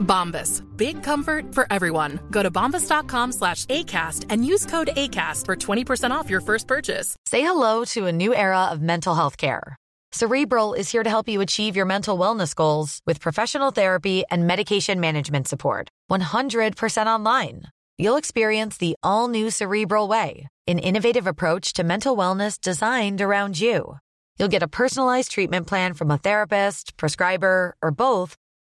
Bombas. Big comfort for everyone. Go to bombas.com slash ACAST and use code ACAST for 20% off your first purchase. Say hello to a new era of mental health care. Cerebral is here to help you achieve your mental wellness goals with professional therapy and medication management support. 100% online. You'll experience the all new Cerebral Way, an innovative approach to mental wellness designed around you. You'll get a personalized treatment plan from a therapist, prescriber, or both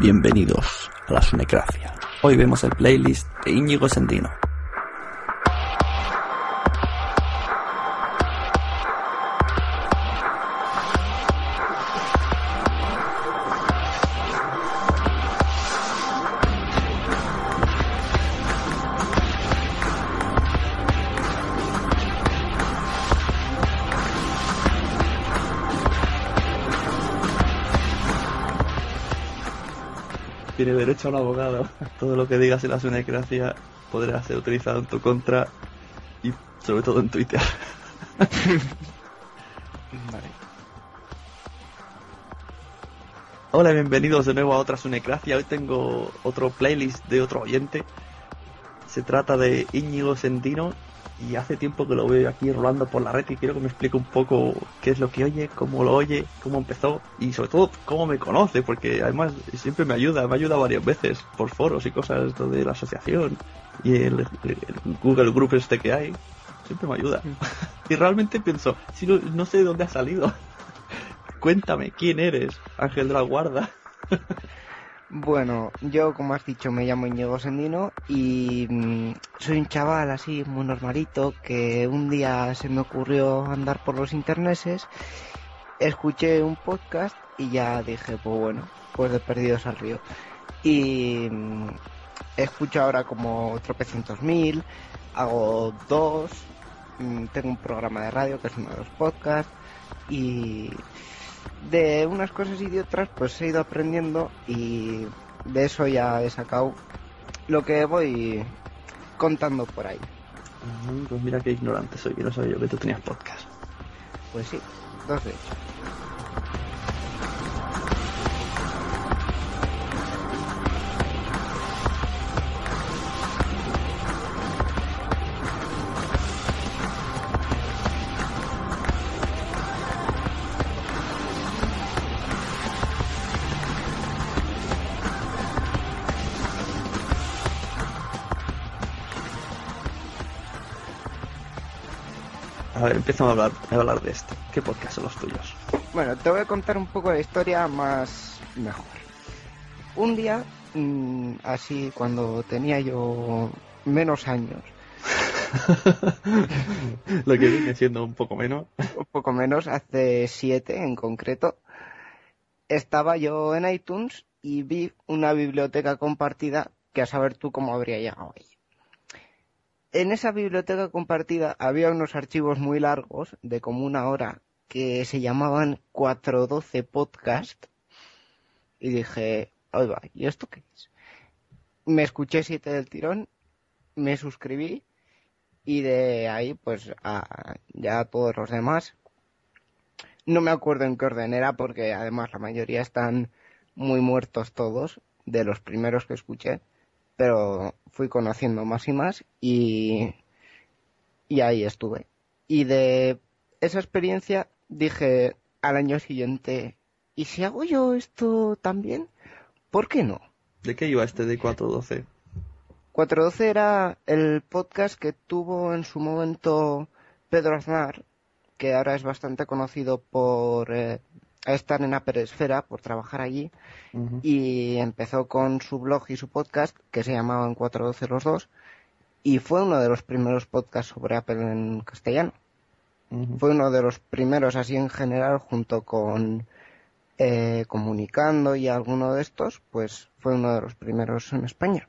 Bienvenidos a la Sunecracia. Hoy vemos el playlist de Íñigo Sendino. Derecho a un abogado. Todo lo que digas en la Sunecracia podrá ser utilizado en tu contra y sobre todo en Twitter. Hola, bienvenidos de nuevo a otra Sunecracia. Hoy tengo otro playlist de otro oyente. Se trata de Íñigo Sendino y hace tiempo que lo veo aquí rolando por la red y quiero que me explique un poco qué es lo que oye, cómo lo oye, cómo empezó y sobre todo cómo me conoce, porque además siempre me ayuda, me ayuda varias veces por foros y cosas de la asociación y el, el Google Group este que hay, siempre me ayuda. y realmente pienso, si no, no sé de dónde ha salido. Cuéntame, ¿quién eres? Ángel de la Guarda. Bueno, yo como has dicho me llamo Íñigo Sendino y mm, soy un chaval así muy normalito que un día se me ocurrió andar por los interneses, escuché un podcast y ya dije, pues bueno, pues de perdidos al río. Y mm, escucho ahora como tropecientos mil, hago dos, mm, tengo un programa de radio que es uno de los podcasts y de unas cosas y de otras pues he ido aprendiendo y de eso ya he sacado lo que voy contando por ahí. Ah, Pues mira qué ignorante soy, que no sabía yo que tú tenías podcast. Pues sí, dos de hecho. Empezamos a hablar, a hablar de esto. ¿Qué podcast son los tuyos? Bueno, te voy a contar un poco la historia más mejor. Un día, mm, así cuando tenía yo menos años, Lo que viene siendo un poco menos. un poco menos, hace siete en concreto, estaba yo en iTunes y vi una biblioteca compartida que a saber tú cómo habría llegado ahí. En esa biblioteca compartida había unos archivos muy largos, de como una hora, que se llamaban 412 podcast. y dije, oiga, ¿y esto qué es? Me escuché siete del tirón, me suscribí y de ahí pues a, ya todos los demás. No me acuerdo en qué orden era porque además la mayoría están muy muertos todos de los primeros que escuché, pero fui conociendo más y más y, y ahí estuve. Y de esa experiencia dije al año siguiente, ¿y si hago yo esto también? ¿Por qué no? ¿De qué iba este de 412? 412 era el podcast que tuvo en su momento Pedro Aznar, que ahora es bastante conocido por eh, estar en Apple Esfera, por trabajar allí, y empezó con su blog y su podcast, que se llamaban 412 los dos, y fue uno de los primeros podcasts sobre Apple en castellano. Fue uno de los primeros así en general, junto con eh, Comunicando y alguno de estos, pues fue uno de los primeros en España.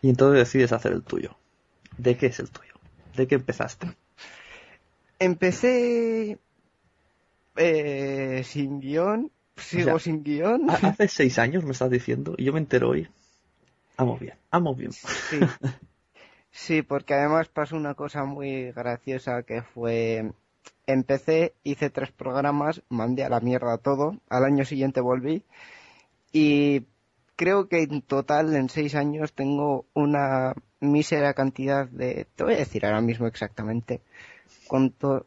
Y entonces decides hacer el tuyo. ¿De qué es el tuyo? ¿De qué empezaste? Empecé eh, sin guion, sigo O sea, sin guion. Ha- Hace seis años me estás diciendo y yo me entero hoy. Amo bien, amo bien. Sí. Sí, porque además pasó una cosa muy graciosa que fue empecé, hice tres programas, mandé a la mierda todo, al año siguiente volví y creo que en total en seis años tengo una mísera cantidad de, te voy a decir ahora mismo exactamente cuánto,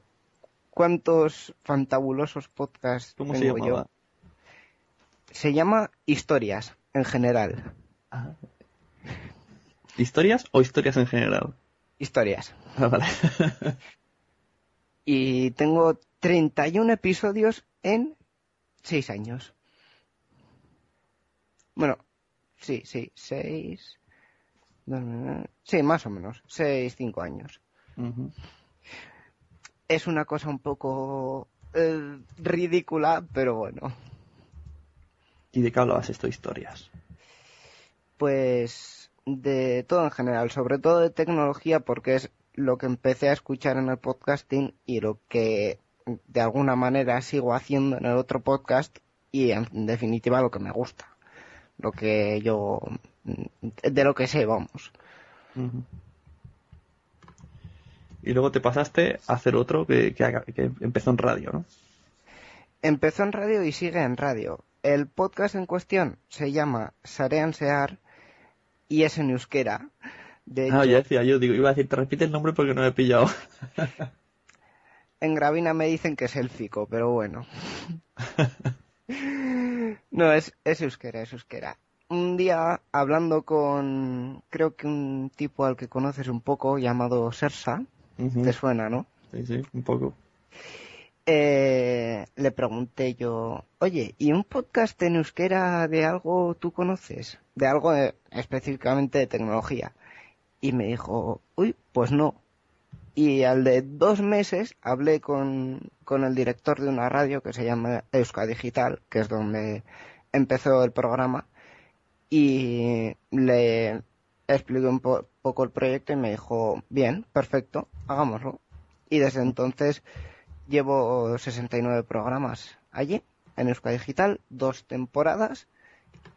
cuántos fantabulosos podcasts ¿Cómo se tengo llamaba? yo. Se llama Historias en general. ¿Historias o historias en general? Historias. Ah, vale. Y tengo 31 episodios en 6 años. Bueno, sí, sí, 6. Sí, más o menos. 6, 5 años. Ujú. Es una cosa un poco eh, ridícula, pero bueno. ¿Y de qué hablabas esto, historias? Pues de todo en general, sobre todo de tecnología, porque es lo que empecé a escuchar en el podcasting y lo que de alguna manera sigo haciendo en el otro podcast y en definitiva lo que me gusta. Lo que yo, de lo que sé, vamos. Y luego te pasaste a hacer otro que, que empezó en radio, ¿no? Empezó en radio y sigue en radio. El podcast en cuestión se llama Sarean Sear y es en euskera. De Ah, hecho, ya decía yo, digo, iba a decir, te repite el nombre porque no me he pillado. En Gravina me dicen que es élfico, pero bueno. No, es, es euskera, es euskera. Un día, hablando con, creo que un tipo al que conoces un poco, llamado Sersa, Te suena, ¿no? Sí, sí, un poco. Eh, le pregunté yo, oye, ¿y un podcast en euskera de algo tú conoces? De algo específicamente de tecnología. Y me dijo, uy, pues no. Y al de dos meses hablé con, con el director de una radio que se llama Euska Digital, que es donde empezó el programa, y le expliqué un po- poco el proyecto y me dijo, bien, perfecto, hagámoslo. Y desde entonces llevo 69 programas allí, en Euska Digital, dos temporadas,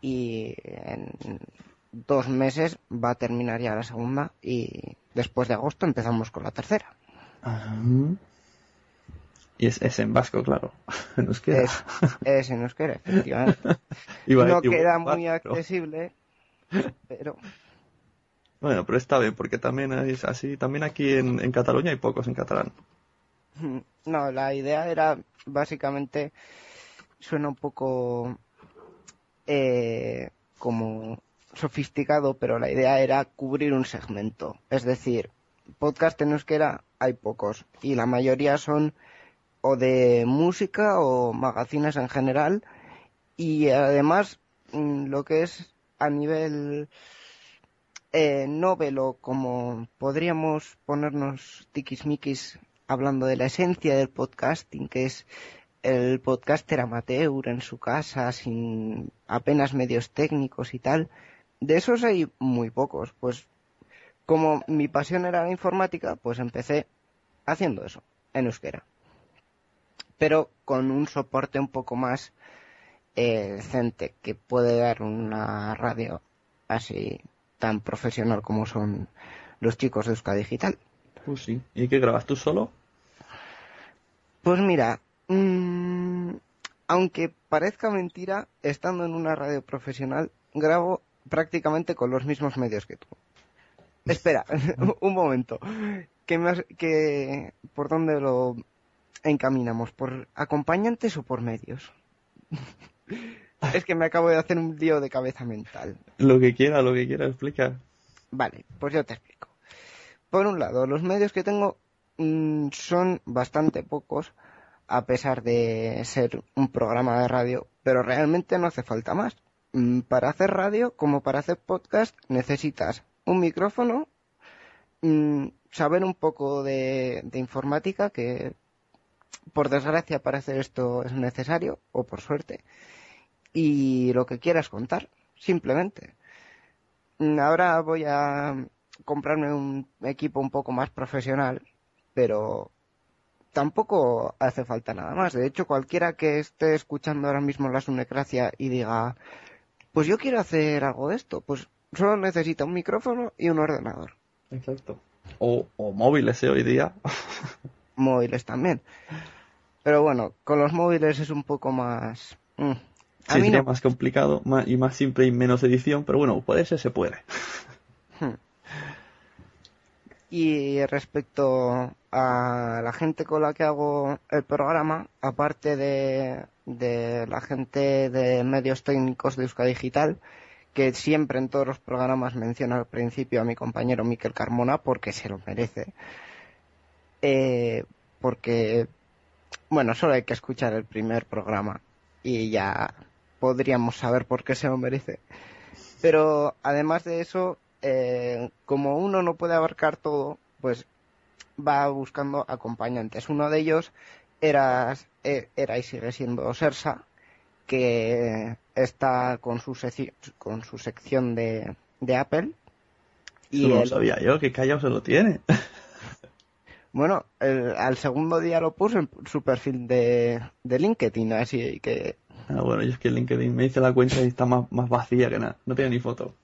y en dos meses va a terminar ya la segunda, y después de agosto empezamos con la tercera. Y es, es en vasco, claro. Nos queda. Es, es en euskera, efectivamente. Iba no queda muy accesible, pero Bueno, pero está bien, porque también es así. También aquí en, en Cataluña hay pocos en catalán. no, la idea era básicamente suena un poco eh, como sofisticado, pero la idea era cubrir un segmento. Es decir, podcast en euskera hay pocos y la mayoría son o de música o magazines en general y además mm, lo que es a nivel eh, novelo como podríamos ponernos tiquismiquis hablando de la esencia del podcasting que es el podcaster amateur en su casa sin apenas medios técnicos y tal de esos hay muy pocos. Pues como mi pasión era la informática pues empecé haciendo eso en euskera. Pero con un soporte un poco más eh, decente que puede dar una radio así tan profesional como son los chicos de Euska Digital. Pues sí. ¿Y qué grabas tú solo? Pues mira, mm, aunque parezca mentira, estando en una radio profesional, grabo prácticamente con los mismos medios que tú. Espera, un momento. ¿Qué más, que, ¿Por dónde lo encaminamos? ¿Por acompañantes o por medios? es que me acabo de hacer un lío de cabeza mental. Lo que quiera, lo que quiera, explica. Vale, pues yo te explico. Por un lado, los medios que tengo mm, son bastante pocos, a pesar de ser un programa de radio, pero realmente no hace falta más. Mm, para hacer radio, como para hacer podcast, necesitas un micrófono, mm, saber un poco de, de informática, que por desgracia para hacer esto es necesario, o por suerte, y lo que quieras contar, simplemente. Mm, Ahora voy a comprarme un equipo un poco más profesional, pero tampoco hace falta nada más. De hecho, cualquiera que esté escuchando ahora mismo la Sunecracia y diga, pues yo quiero hacer algo de esto, pues solo necesita un micrófono y un ordenador. Exacto. O, o móviles, ¿eh? Hoy día. Móviles también. Pero bueno, con los móviles es un poco más... mm. A Sí, mí sería no. más complicado más, y más simple y menos edición, pero bueno, puede ser, se puede. Hmm. Y respecto a la gente con la que hago el programa, aparte de, de la gente de medios técnicos de Euska Digital, que siempre en todos los programas menciona al principio a mi compañero Miquel Carmona porque se lo merece. Eh, porque, bueno, solo hay que escuchar el primer programa y ya podríamos saber por qué se lo merece. Pero además de eso, eh, como uno no puede abarcar todo, pues va buscando acompañantes. Uno de ellos era, eh, era y sigue siendo Sersa, que está con su, con su sección de, de Apple. Y no lo sabía yo, que callado se lo tiene. bueno, el- al segundo día lo puso en su perfil de, de LinkedIn, así que Ah, bueno, yo es que LinkedIn me hice la cuenta y está más, más vacía que nada. No tiene ni foto.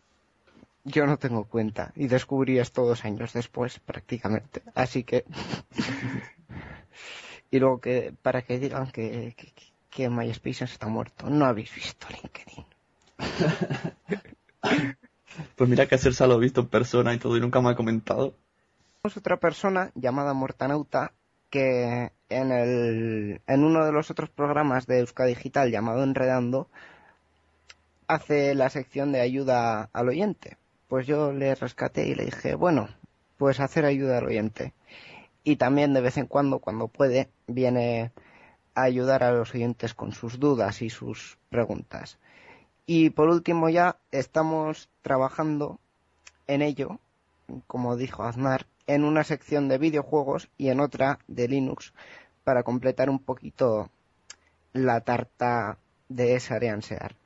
yo no tengo cuenta y descubrí esto dos años después prácticamente. Así que... y luego que para que digan que, que, que MySpace está muerto. No habéis visto LinkedIn. Pues mira que Sersa lo he visto en persona y todo y nunca me ha comentado. Tenemos otra persona llamada Mortanauta que en, el, en uno de los otros programas de Euska Digital llamado Enredando hace la sección de ayuda al oyente. Pues yo le rescaté y le dije, bueno, pues hacer ayuda al oyente. Y también de vez en cuando, cuando puede, viene a ayudar a los oyentes con sus dudas y sus preguntas. Y por último ya estamos trabajando en ello, como dijo Aznar, en una sección de videojuegos y en otra de Linux para completar un poquito la tarta de Sareansear.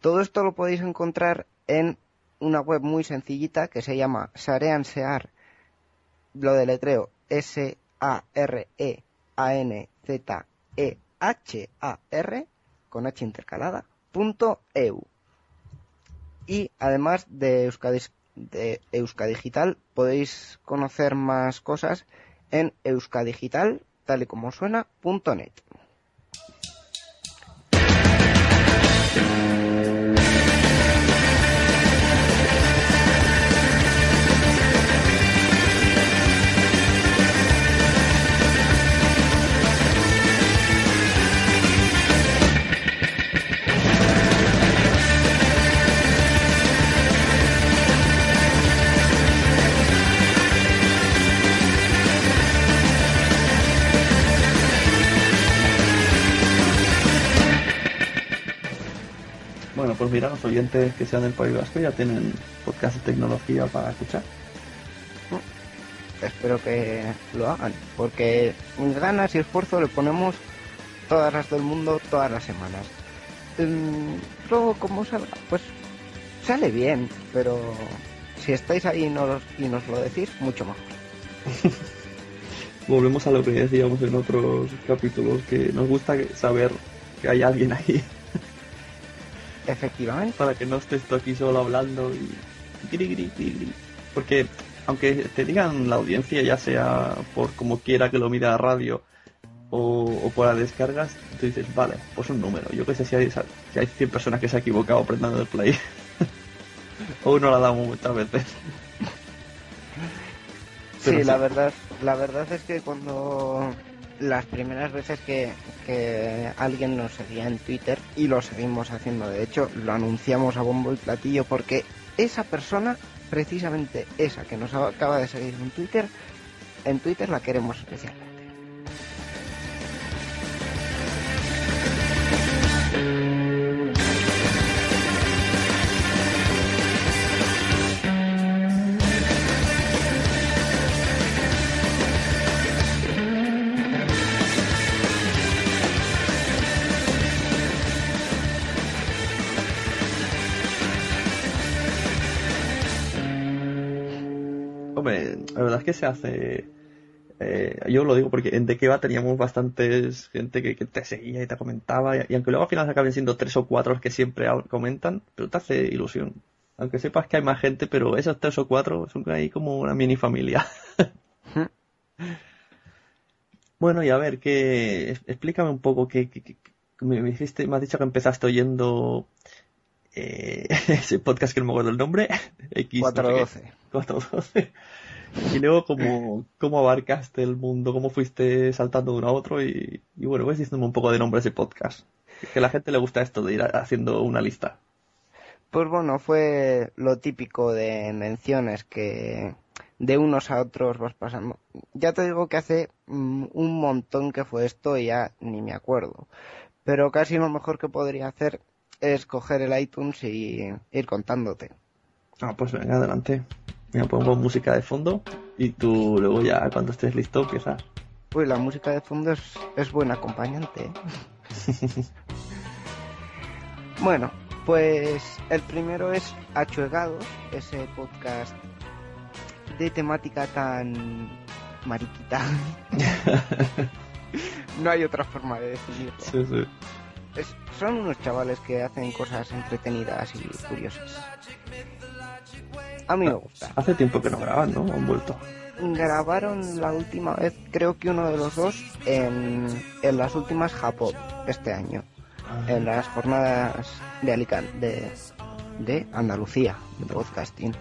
Todo esto lo podéis encontrar en una web muy sencillita que se llama Sareansear, lo deletreo S-A-R-E-A-N-Z-E-H-A-R con H intercalada, punto EU. Y además de Euskadis de Euskadigital podéis conocer más cosas en euskadigital, tal y como suena, punto net. Bueno, pues mira, los oyentes que sean del País Vasco ya tienen podcast de tecnología para escuchar. Espero que lo hagan, porque ganas y esfuerzo le ponemos todas las del mundo todas las semanas. Mm, Luego, como salga, pues sale bien, pero si estáis ahí y nos, y nos lo decís, mucho mejor. Volvemos a lo que decíamos en otros capítulos, que nos gusta saber que hay alguien ahí. Efectivamente. Para que no estés tú aquí solo hablando y... Porque aunque te digan la audiencia, ya sea por como quiera que lo mire a radio o, o por las descargas, tú dices, vale, pues un número. Yo que sé si hay, si hay 100 personas que se han equivocado aprendiendo el play. o uno la damos muchas veces. sí, la verdad, la verdad es que cuando las primeras veces que, que, alguien nos seguía en Twitter y lo seguimos haciendo, de hecho, lo anunciamos a bombo y platillo porque esa persona, precisamente esa que nos acaba de seguir en Twitter, en Twitter la queremos especialmente. La verdad es que se hace. Eh, yo lo digo porque en De va teníamos bastantes gente que, te seguía y te comentaba, y, aunque luego al final acaben siendo tres o cuatro los que siempre comentan, pero te hace ilusión. Aunque sepas que hay más gente, pero esos tres o cuatro son ahí como una mini familia. bueno, y a ver, que explícame un poco que, me, dijiste, me has dicho que empezaste oyendo eh, ese podcast que no me acuerdo el nombre. X, 412. 412. Y luego, ¿cómo, cómo abarcaste el mundo? ¿Cómo fuiste saltando de uno a otro? Y, y bueno, pues diciéndome un poco de nombres de podcast. Que a la gente le gusta esto de ir haciendo una lista. Pues bueno, fue lo típico de menciones que de unos a otros vas pasando. Ya te digo que hace mm, un montón que fue esto y ya ni me acuerdo. Pero casi lo mejor que podría hacer es coger el iTunes y ir contándote. Ah, pues venga, adelante. Me pongo música de fondo y tú luego ya cuando estés listo empiezas. Pues la música de fondo es, es buen acompañante. ¿eh? bueno, pues el primero es Achuegados, ese podcast de temática tan mariquita. no hay otra forma de definirlo. Sí, sí. son unos chavales que hacen cosas entretenidas y curiosas. A mí me gusta. Hace tiempo que no graban, ¿no? Han vuelto. Grabaron la última vez, creo que uno de los dos, en, en las últimas Japón este año. Ah. En las jornadas de Alicante, de, de Andalucía, de podcasting.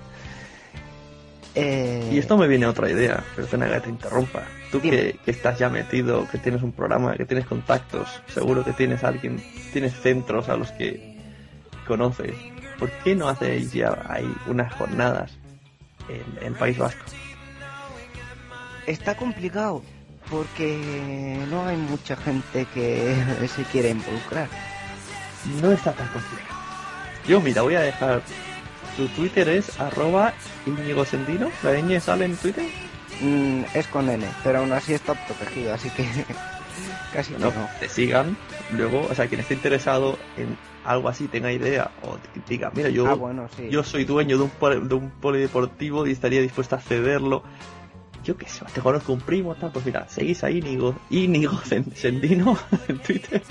Eh... Y esto me viene otra idea, pero que te interrumpa. Tú que, que, estás ya metido, que tienes un programa, que tienes contactos, seguro que tienes alguien, tienes centros a los que conoces. ¿Por qué no hacéis ya hay unas jornadas en el País Vasco? Está complicado porque no hay mucha gente que se quiere involucrar. No está tan complicado. Yo, mira, voy a dejar. Tu Twitter es arroba Íñigo Sendino. ¿La ñ sale en Twitter? Mm, es con N, pero aún así está protegido, así que casi no. Te sigan. Luego, o sea, quien esté interesado en algo así tenga idea o diga, mira, yo, ah, yo soy dueño de un, de un polideportivo y estaría dispuesto a cederlo. Yo qué sé, te conozco un primo, tal, pues mira, seguís a Íñigo, Íñigo Sendino en Twitter.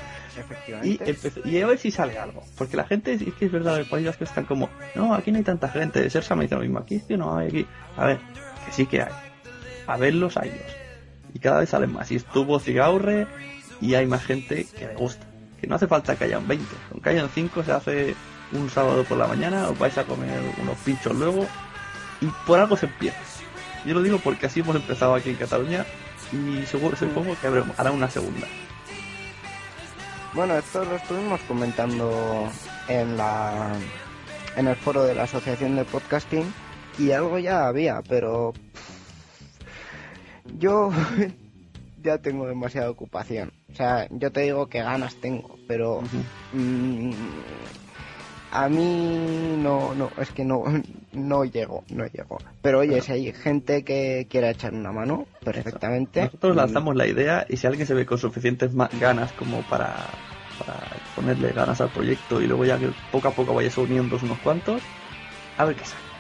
Y, y, a ver si sale algo. Porque la gente, es que es verdad, el país que están como, no, aquí no hay tanta gente. Sersa me dice lo mismo, aquí es que no hay aquí. A ver, que sí que hay. A verlos a ellos. Y cada vez salen más. Y estuvo Cigaurre y hay más gente que le gusta que no hace falta que hayan 20, con que hayan 5 se hace un sábado por la mañana, os vais a comer unos pinchos luego y por algo se empieza. Yo lo digo porque así hemos empezado aquí en Cataluña y seguro, supongo que hará una segunda. Bueno, esto lo estuvimos comentando en la en el foro de la Asociación de Podcasting y algo ya había, pero yo ya tengo demasiada ocupación. O sea, yo te digo que ganas tengo, pero mm, a mí no, no, es que no, no llego, no llego. Pero oye, si hay gente que quiera echar una mano, perfectamente. Nosotros lanzamos la idea y si alguien se ve con suficientes ganas como para, para ponerle ganas al proyecto y luego ya que poco a poco vayas uniendo unos cuantos, a ver qué sale.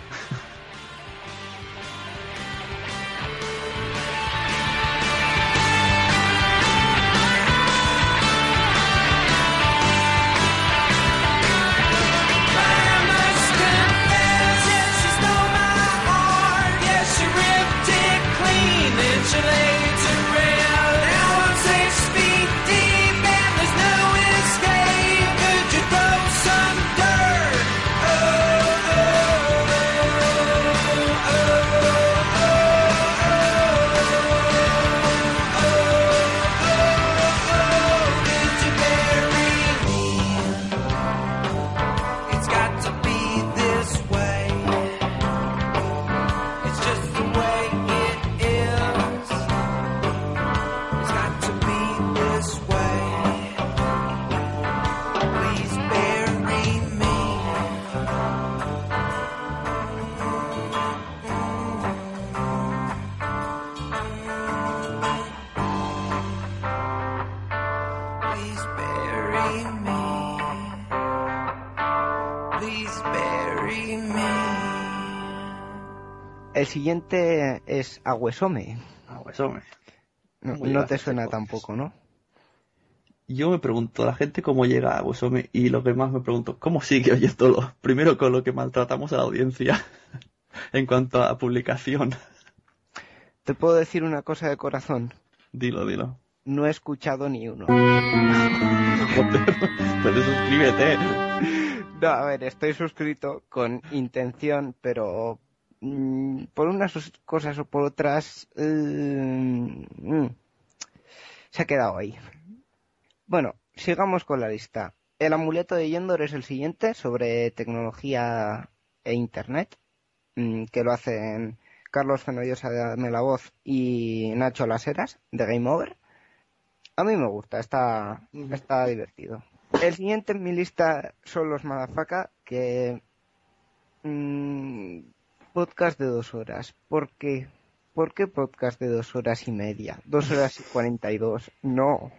El siguiente es Agüesome. Agüesome. No, te suena tampoco, ¿no? Yo me pregunto, la gente cómo llega a Agüesome y lo que más me pregunto, ¿cómo sigue oyéndolo? Primero con lo que maltratamos a la audiencia en cuanto a publicación. Te puedo decir una cosa de corazón. Dilo, dilo. No he escuchado ni uno. Joder, pero suscríbete. No, a ver, estoy suscrito con intención, pero mm, por unas os- cosas o por otras eh, mm, se ha quedado ahí. Bueno, sigamos con la lista. El amuleto de Yendor es el siguiente sobre tecnología e internet, mm, que lo hacen Carlos Fenollosa de la Voz y Nacho Laseras de Game Over. A mí me gusta, está, está divertido. El siguiente en mi lista son los Madafaka, que... podcast de dos horas. ¿Por qué? ¿Por qué podcast de dos horas y media? Dos horas y cuarenta y dos. No.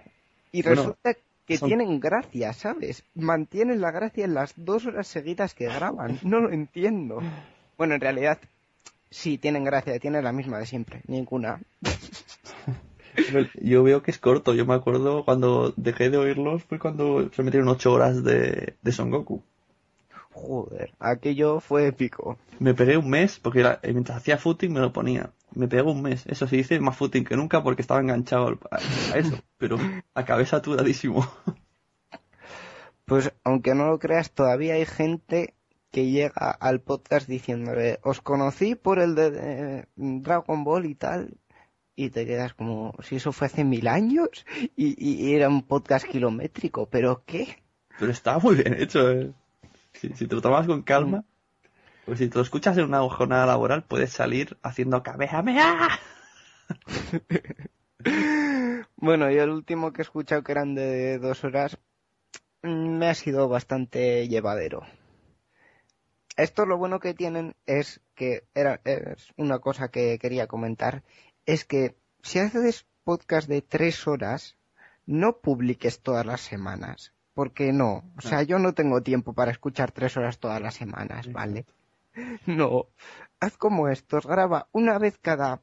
Y Bueno, resulta que son- tienen gracia, ¿sabes? Mantienen la gracia en las dos horas seguidas que graban. No lo entiendo. Bueno, en realidad, sí, tienen gracia. Tienen la misma de siempre. Ninguna. Yo veo que es corto. Yo me acuerdo cuando dejé de oírlos fue cuando se metieron ocho horas de, de Son Goku. Joder, aquello fue épico. Me pegué un mes porque era- eh, mientras hacía footing me lo ponía. Me pegó un mes. Eso sí dice más footing que nunca porque estaba enganchado al- a, a eso. Pero acabé saturadísimo. Pues aunque no lo creas, todavía hay gente que llega al podcast diciéndole, os conocí por el de, Dragon Ball y tal, y te quedas como, si eso fue hace mil años y, y- y era un podcast kilométrico, pero ¿qué? Pero estaba muy bien hecho. eh. Si, si te lo tomas con calma, pues si te lo escuchas en una jornada laboral, puedes salir haciendo cabeza Bueno, y el último que he escuchado que eran de dos horas mm, me ha sido bastante llevadero. Esto lo bueno que tienen es que era es una cosa que quería comentar es que si haces podcast de tres horas no publiques todas las semanas porque no, o sea yo no tengo tiempo para escuchar tres horas todas las semanas, ¿vale? No, haz como estos, graba una vez cada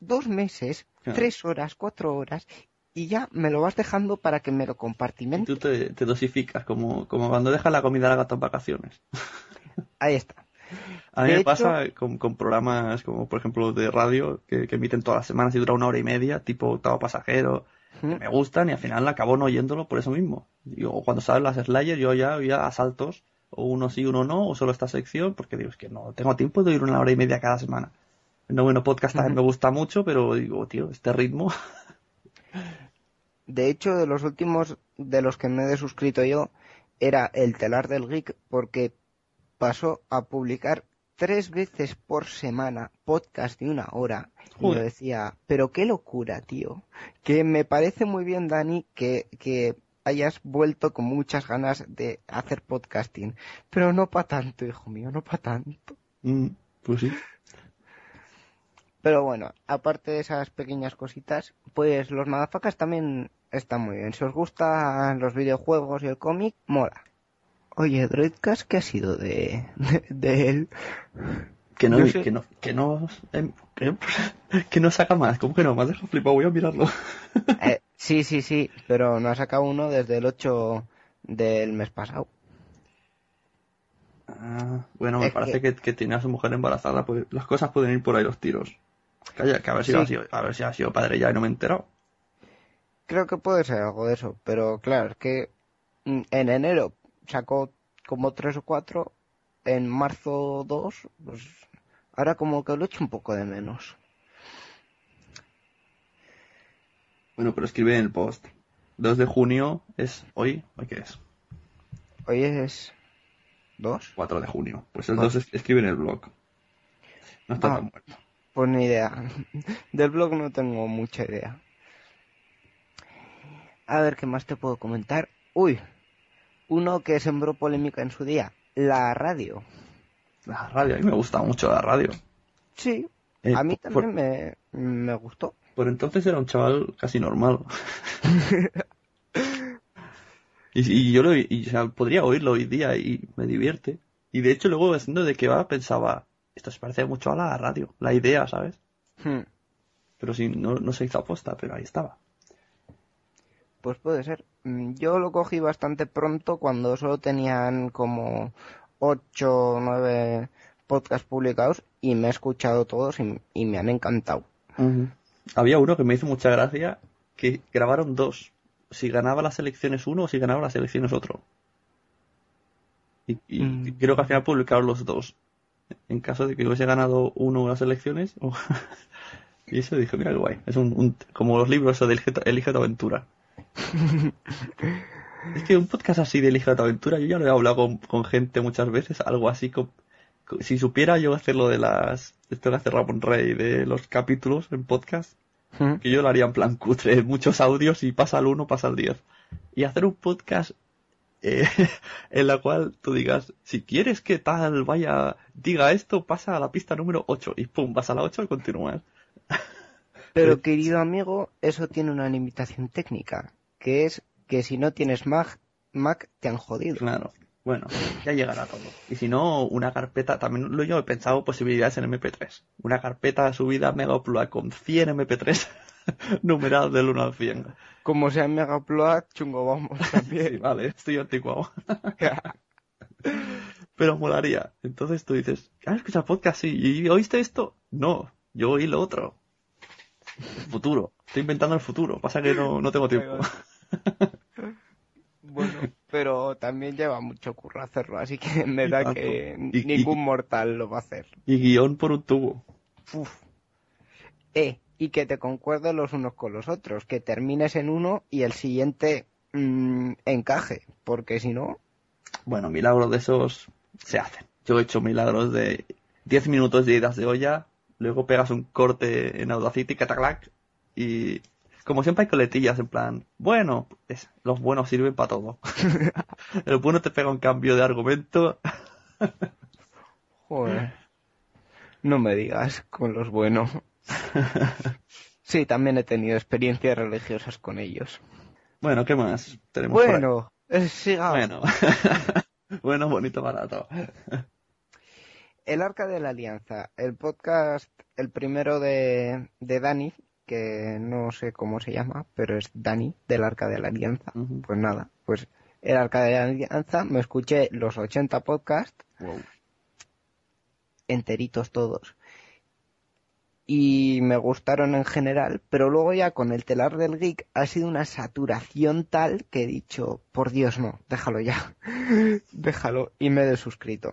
dos meses, tres horas, cuatro horas, y ya me lo vas dejando para que me lo Y compartimente. tú te, te dosificas, como, como cuando dejas la comida al gato en vacaciones. Ahí está. A mí De me hecho- pasa con, con programas como, por ejemplo, de radio, que, que emiten todas las semanas y dura una hora y media, tipo Octavo Pasajero, que me gustan y al final acabo no oyéndolo por eso mismo. Digo, cuando salen las Slayer, yo ya oía a saltos, o uno sí, uno no, o solo esta sección, porque digo, es que no tengo tiempo de oír una hora y media cada semana. No, bueno, podcast también me gusta mucho, pero digo, tío, este ritmo. De hecho, de los últimos de los que me he suscrito yo, era el telar del geek, porque pasó a publicar tres veces por semana podcast de una hora. Y yo decía, pero qué locura, tío. Que me parece muy bien, Dani, que, que hayas vuelto con muchas ganas de hacer podcasting. Pero no para tanto, hijo mío, no para tanto. Mm, pues sí. Pero bueno, aparte de esas pequeñas cositas, pues los madafacas también están muy bien. Si os gustan los videojuegos y el cómic, mola. Oye, Droidcast, ¿qué ha sido de, de, de él? Que no, que no, que no, em, que, que no saca más. ¿Cómo que no? Me has dejado flipado, voy a mirarlo. Eh, sí, sí, sí, pero no ha sacado uno desde el 8 del mes pasado. Ah, bueno, me Es parece que... que tiene a su mujer embarazada, pues las cosas pueden ir por ahí los tiros. Calla, que a ver si, Sí. ha sido, a ver si ha sido padre ya y no me he enterado. Creo que puede ser algo de eso, pero claro, es que mm, en enero sacó como tres o cuatro, en marzo dos, pues ahora como que lo echo un poco de menos. Bueno, pero escribe en el post. 2 de junio es hoy, ¿hoy qué es? Hoy es dos. 4 de junio. Pues el Ah. 2 es- escribe en el blog. No está Ah. tan muerto. Pues ni idea. Del blog no tengo mucha idea. A ver, ¿qué más te puedo comentar? Uy, uno que sembró polémica en su día, la radio. La radio, a mí me gusta mucho la radio. Sí, Eh, a mí por- también me, me gustó. Por entonces era un chaval casi normal. Y, y yo lo, y, o sea, podría oírlo hoy día y me divierte. Y de hecho luego haciendo de qué va pensaba, esto se parece mucho a la radio, la idea, ¿sabes? Hmm. Pero sí, no, no se hizo aposta, pero ahí estaba. Pues puede ser. Mm, Yo lo cogí bastante pronto cuando solo tenían como 8 o 9 podcasts publicados y me he escuchado todos y, y me han encantado. Había uno que me hizo mucha gracia, que grabaron dos. Si ganaba las elecciones uno o si ganaba las elecciones otro. Y, y Mm. creo que al final publicaron los dos. En caso de que hubiese ganado uno las elecciones. y eso dije, mira guay. Es un, un- como los libros de Elige tu aventura. es que un podcast así de Elige tu aventura, yo ya lo he hablado con, con gente muchas veces, algo así como si supiera yo hacer lo de las esto que hace Ramón Rey de los capítulos en podcast Hmm. que yo lo haría en plan cutre, muchos audios y pasa al 1, pasa al 10. Y hacer un podcast eh, en la cual tú digas, si quieres que tal vaya, diga esto, pasa a la pista número 8 y pum, vas a la 8 y continúas. Pero querido amigo, eso tiene una limitación técnica, que es que si no tienes Mac, Mac te han jodido. Claro. Bueno, ya llegará todo. Y si no, una carpeta, también lo yo he pensado posibilidades en MP3. Una carpeta subida a Megaupload con 100 MP3 numerados del 1 al 100. Como sea Megaupload, chungo vamos Sí, también. vale, estoy anticuado. Pero molaría. Entonces tú dices, ¿has escuchado podcast? Sí. ¿Y oíste esto? No, yo oí lo otro. El futuro. Estoy inventando el futuro. Pasa que no, no tengo tiempo. Bueno, pero también lleva mucho curro hacerlo, así que me Y da tanto. que Y- y- ningún mortal lo va a hacer. Y guion por un tubo. Uf. Eh, y que te concuerden los unos con los otros, que termines en uno y el siguiente mm, encaje, porque si no, Bueno, milagros de esos se hacen. Yo he hecho milagros de 10 minutos de idas de olla, luego pegas un corte en Audacity, cataclac, y como siempre hay coletillas en plan, bueno, es- los buenos sirven para todo. El bueno te pega un cambio de argumento. joder, no me digas con los buenos. Sí, también he tenido experiencias religiosas con ellos. Bueno, ¿qué más? Tenemos? Bueno, eh, sigamos. Bueno. bueno, bonito, barato. El Arca de la Alianza, el podcast, el primero de, de Dani, que no sé cómo se llama, pero es Dani, del Arca de la Alianza. Pues nada, pues el Arca de la Alianza, me escuché los 80 podcasts, Wow. enteritos todos. Y me gustaron en general, pero luego ya con el telar del geek ha sido una saturación tal que he dicho, por Dios no, déjalo ya, déjalo, y me he desuscrito.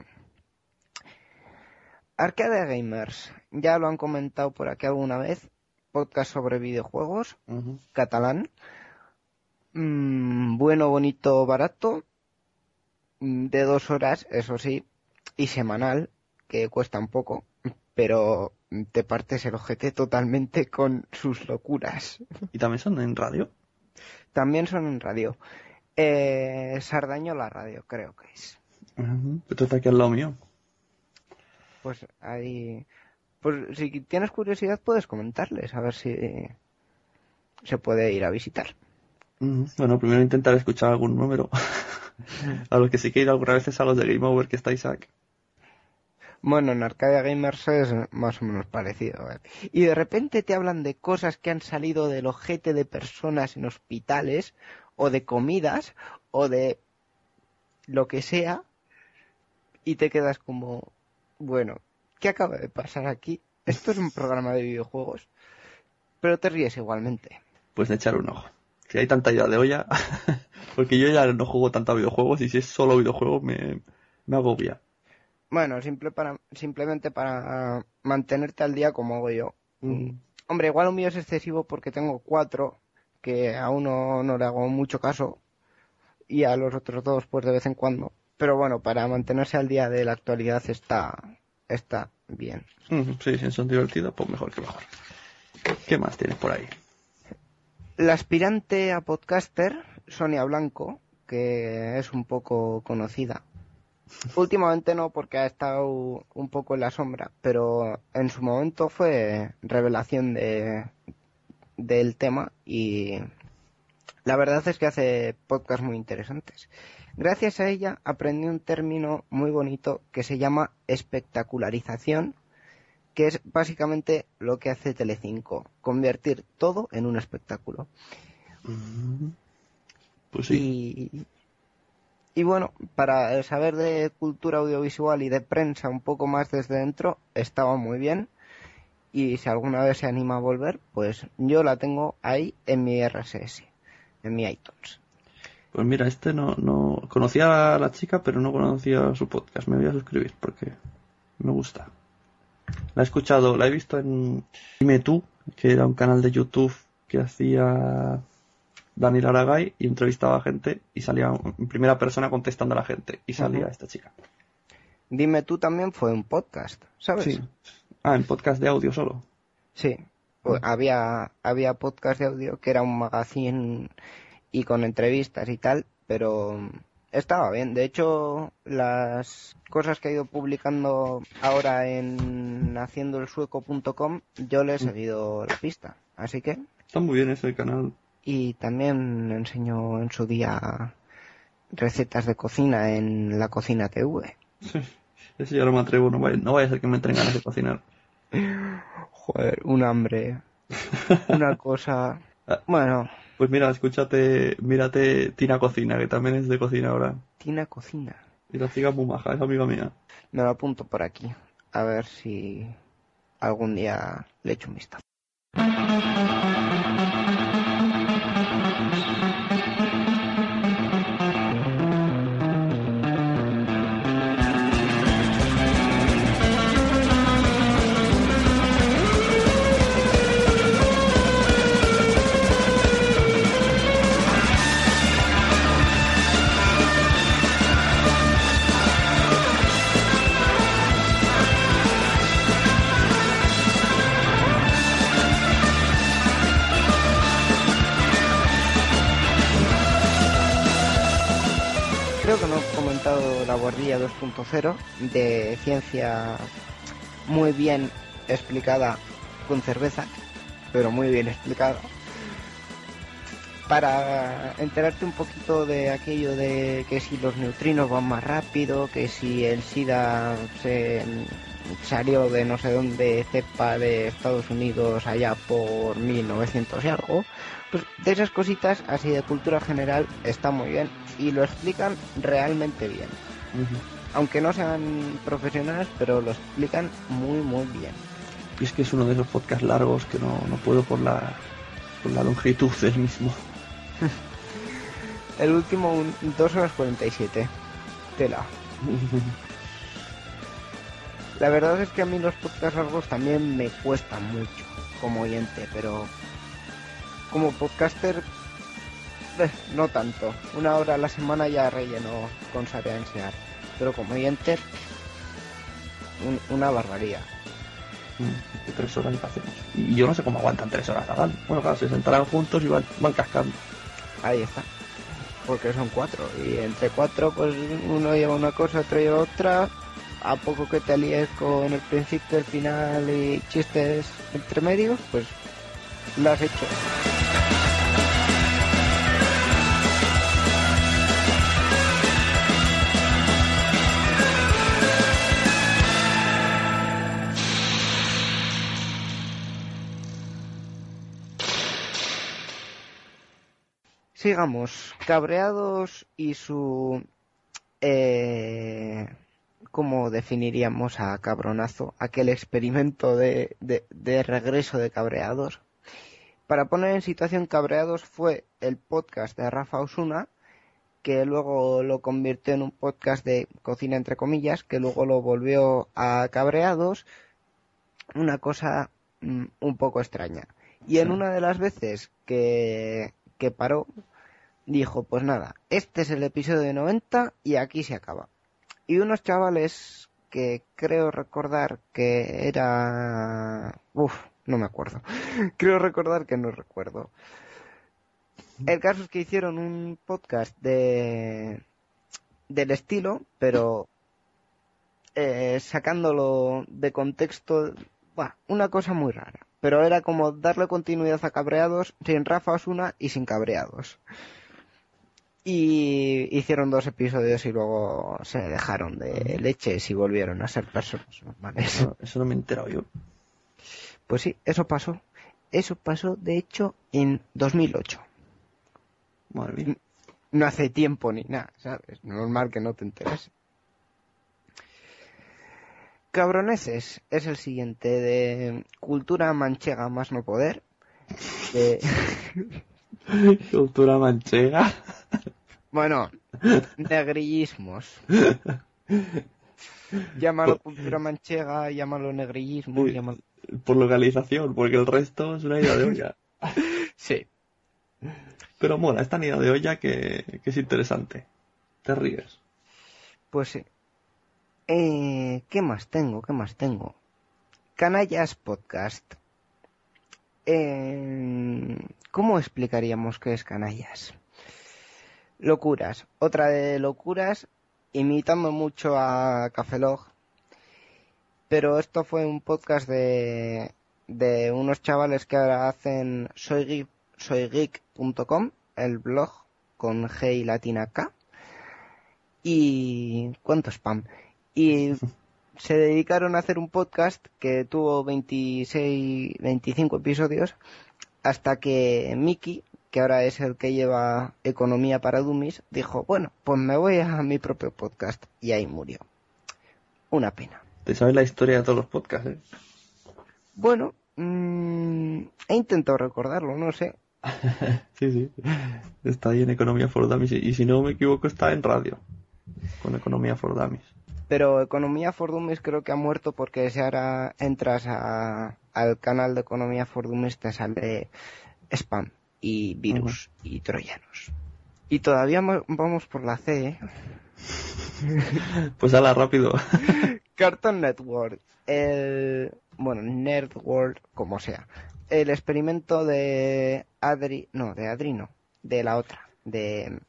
Arcade Gamers, ya lo han comentado por aquí alguna vez, podcast sobre videojuegos, catalán, Mm, bueno, bonito, barato, Mm, de dos horas, eso sí, y semanal, que cuesta un poco, pero te partes el ojete totalmente con sus locuras. ¿Y también son en radio? También son en radio. Eh, Sardañola Radio, creo que es. Ujú. Esto está aquí al lado mío. Pues ahí. Pues si tienes curiosidad, puedes comentarles, a ver si se puede ir a visitar. Bueno, primero intentar escuchar algún número. a los que sí que he ido algunas veces a los de Game Over, que está Isaac. Bueno, en Arcadia Gamers es más o menos parecido. ¿eh? Y de repente te hablan de cosas que han salido del ojete de personas en hospitales, o de comidas, o de lo que sea, y te quedas como, bueno, ¿qué acaba de pasar aquí? Esto es un programa de videojuegos, pero te ríes igualmente. Pues de echar un ojo. Si hay tanta idea de olla, porque yo ya no juego tanto a videojuegos y si es solo videojuegos me, me agobia. Bueno, simple para, simplemente para mantenerte al día como hago yo. Mm. Hombre, igual lo mío es excesivo porque tengo cuatro que a uno no le hago mucho caso y a los otros dos pues de vez en cuando. Pero bueno, para mantenerse al día de la actualidad está, está bien. Sí, si son divertidos, pues mejor que mejor. ¿Qué más tienes por ahí? La aspirante a podcaster, Sonia Blanco, que es un poco conocida. Últimamente no, porque ha estado un poco en la sombra, pero en su momento fue revelación de del tema y La verdad es que hace podcasts muy interesantes. Gracias a ella aprendí un término muy bonito que se llama espectacularización, que es básicamente lo que hace Telecinco, convertir todo en un espectáculo. Pues sí. Y, y bueno, para saber de cultura audiovisual y de prensa un poco más desde dentro, estaba muy bien. Y si alguna vez se anima a volver, pues yo la tengo ahí en mi RSS, en mi iTunes. Pues mira, este no, no conocía a la chica, pero no conocía su podcast. Me voy a suscribir porque me gusta. La he escuchado, la he visto en Dime tú, que era un canal de YouTube que hacía Daniel Aragay y entrevistaba a gente y salía en primera persona contestando a la gente y salía esta chica. Dime tú también fue un podcast, ¿sabes? Sí. Ah, en podcast de audio solo. Sí. Pues había, había podcast de audio que era un magazine y con entrevistas y tal, pero estaba bien. De hecho, las cosas que ha ido publicando ahora en haciendoelsueco.com, yo le he seguido la pista. Así que, Está muy bien ese canal. y también enseñó en su día recetas de cocina en la cocina TV. Ese ya no me atrevo, no vaya, no vaya a ser que me entren ganas de cocinar. Joder, un hambre. Una cosa. Bueno, Pues mira, escúchate, mírate Tina Cocina, que también es de cocina ahora. Tina cocina. Y la chica es muy maja, es amiga mía. Me lo apunto por aquí. A ver si algún día le echo un vistazo. Creo que no he comentado la guardilla 2.0 de ciencia muy bien explicada con cerveza, pero muy bien explicada. Para enterarte un poquito de aquello de que si los neutrinos van más rápido, que si el SIDA se salió de no sé dónde, cepa de Estados Unidos allá por 1900 y algo, pues de esas cositas así de cultura general está muy bien y lo explican realmente bien. Aunque no sean profesionales, pero lo explican muy muy bien. Y es que es uno de esos podcasts largos que no, no puedo por la, por la longitud del mismo. El último, un, 2 horas 47. Tela. La verdad es que a mí los podcasts largos también me cuestan mucho como oyente, pero como podcaster eh, no tanto. Una hora a la semana ya relleno con Saber enseñar, pero como oyente un- una barbaridad. De tres horas hacemos. Y yo no sé cómo aguantan tres horas, Adán. Bueno, claro, se sentarán juntos y van, van cascando. Ahí está. Porque son cuatro. Y entre cuatro, pues uno lleva una cosa, otro lleva otra. A poco que te líes con el principio, el final y chistes entre medios, pues lo has hecho. Sigamos. Cabreados y su... Eh, ¿Cómo definiríamos a Cabronazo? Aquel experimento de, de, de regreso de Cabreados. Para poner en situación Cabreados fue el podcast de Rafa Osuna, que luego lo convirtió en un podcast de cocina entre comillas, que luego lo volvió a Cabreados. Una cosa mm, un poco extraña. Y en una de las veces que, que paró, dijo, pues nada, este es el episodio de 90 y aquí se acaba. Y unos chavales que creo recordar que era... Uf, no me acuerdo. creo recordar que no recuerdo. El caso es que hicieron un podcast de del estilo, pero eh, sacándolo de contexto, buah, una cosa muy rara. pero era como darle continuidad a Cabreados sin Rafa Osuna y sin Cabreados. Y hicieron dos episodios y luego se dejaron de leches y volvieron a ser personas normales. Eso, eso no me he enterado yo. Pues sí, eso pasó. Eso pasó, de hecho, en 2008. Madre mía. No hace tiempo ni nada, ¿sabes? Normal que no te enteres. Cabroneses es el siguiente de cultura manchega más no poder. De- Cultura manchega. Bueno, negrillismos. Llámalo cultura manchega, llámalo negrillismo, llámalo... Por localización, porque el resto es una idea de olla. Sí. Pero mola, esta idea de olla que, que es interesante. Te ríes. Pues sí. Eh, ¿Qué más tengo? ¿Qué más tengo? Canallas Podcast. ¿Cómo explicaríamos qué es Canallas? Locuras. Otra de locuras, imitando mucho a Cafelog. Pero esto fue un podcast de, de unos chavales que ahora hacen soygeek- soygeek.com, el blog con G y latina K. Y... ¿Cuánto spam? Y se dedicaron a hacer un podcast que tuvo 26, 25 episodios hasta que Miki, que ahora es el que lleva Economía para Dummies, dijo, bueno, pues me voy a mi propio podcast. Y ahí murió. Una pena. Te sabes la historia de todos los podcasts, ¿eh? Bueno, mm, he intentado recordarlo, no sé. sí, sí. Está ahí en Economía for Dummies. Y si no me equivoco, está en radio. Con Economía for Dummies. Pero Economía for Dummies creo que ha muerto porque si ahora entras a- al canal de Economía for Dummies te sale spam y virus y troyanos. Y todavía mo- vamos por la C, ¿eh? Pues hala, rápido. Cartoon Network, el... bueno, Nerd World, como sea. El experimento de Adri... no, de Adri no, de la otra, de...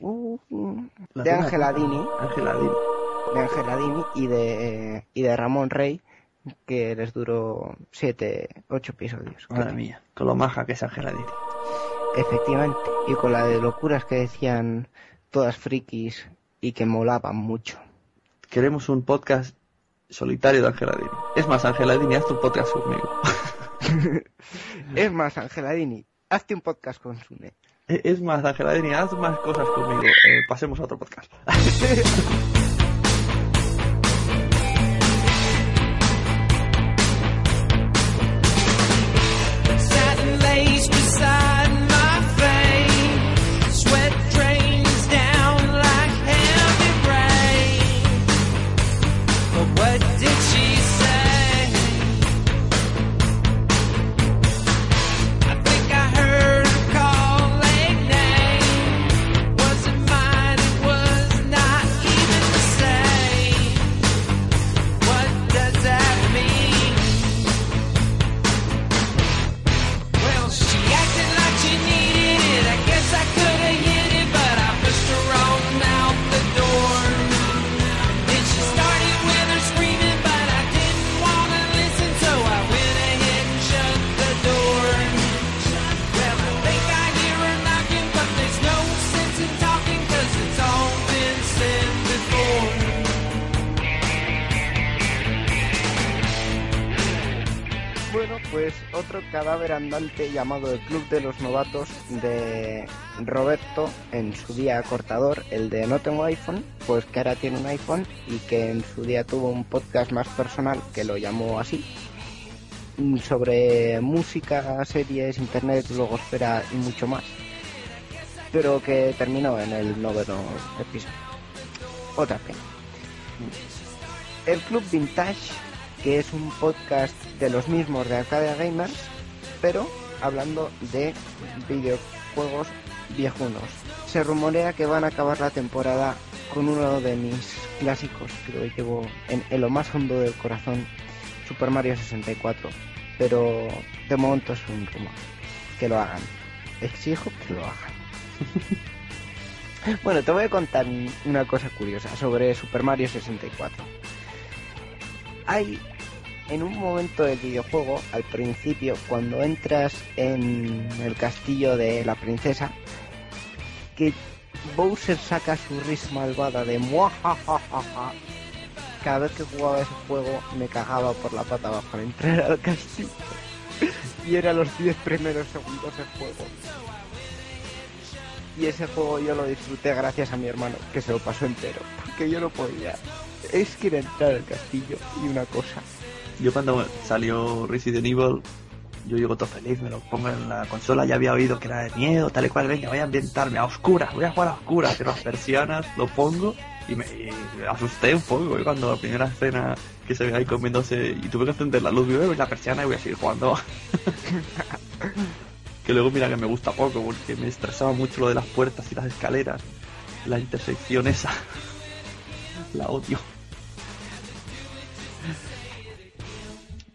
uh, de zona- Angela Dini. Angela Dini. De Angela Dini y de, y de Ramón Rey, que les duró siete, ocho episodios. Madre mía. Con lo maja que es Angela Dini. Efectivamente. Y con la de locuras que decían todas frikis y que molaban mucho. Queremos un podcast solitario de Angela Dini. Es más, Angela Dini, haz tu podcast conmigo. Es más, Angela Dini, hazte un podcast con Sune. Es más, Angela Dini, haz más cosas conmigo. Eh, pasemos a otro podcast. llamado el Club de los Novatos de Roberto, en su día cortador, el de No tengo iPhone, pues que ahora tiene un iPhone y que en su día tuvo un podcast más personal que lo llamó así, mm, sobre música, series, internet, blogosfera y mucho más, pero que terminó en el noveno episodio. Otra pena. El Club Vintage, que es un podcast de los mismos de Arcadia Gamers, pero hablando de videojuegos viejunos. Se rumorea que van a acabar la temporada con uno de mis clásicos que lo llevo en, en lo más hondo del corazón, Super Mario 64. Pero de momento es un rumor. Que lo hagan. Exijo que lo hagan. bueno, te voy a contar una cosa curiosa sobre Super Mario 64. Hay en un momento del videojuego, al principio, cuando entras en el castillo de la princesa, que Bowser saca su risa malvada de muajajajaja. Cada vez que jugaba ese juego me cagaba por la pata abajo al entrar al castillo. Y era los 10 primeros segundos del juego. Y ese juego yo lo disfruté gracias a mi hermano, que se lo pasó entero. Porque yo no podía. Es que era entrar al castillo y una cosa. Yo cuando salió Resident Evil, yo llego todo feliz, me lo pongo en la consola, ya había oído que era de miedo, tal y cual, venga, voy a ambientarme a oscuras, voy a jugar a oscuras, cierro las persianas, lo pongo y me, y asusté un poco ¿eh? cuando la primera escena que se ve ahí comiéndose y tuve que encender la luz, "Eh, la persiana y voy a seguir jugando. que luego mira que me gusta poco porque me estresaba mucho lo de las puertas y las escaleras, la intersección esa. la odio.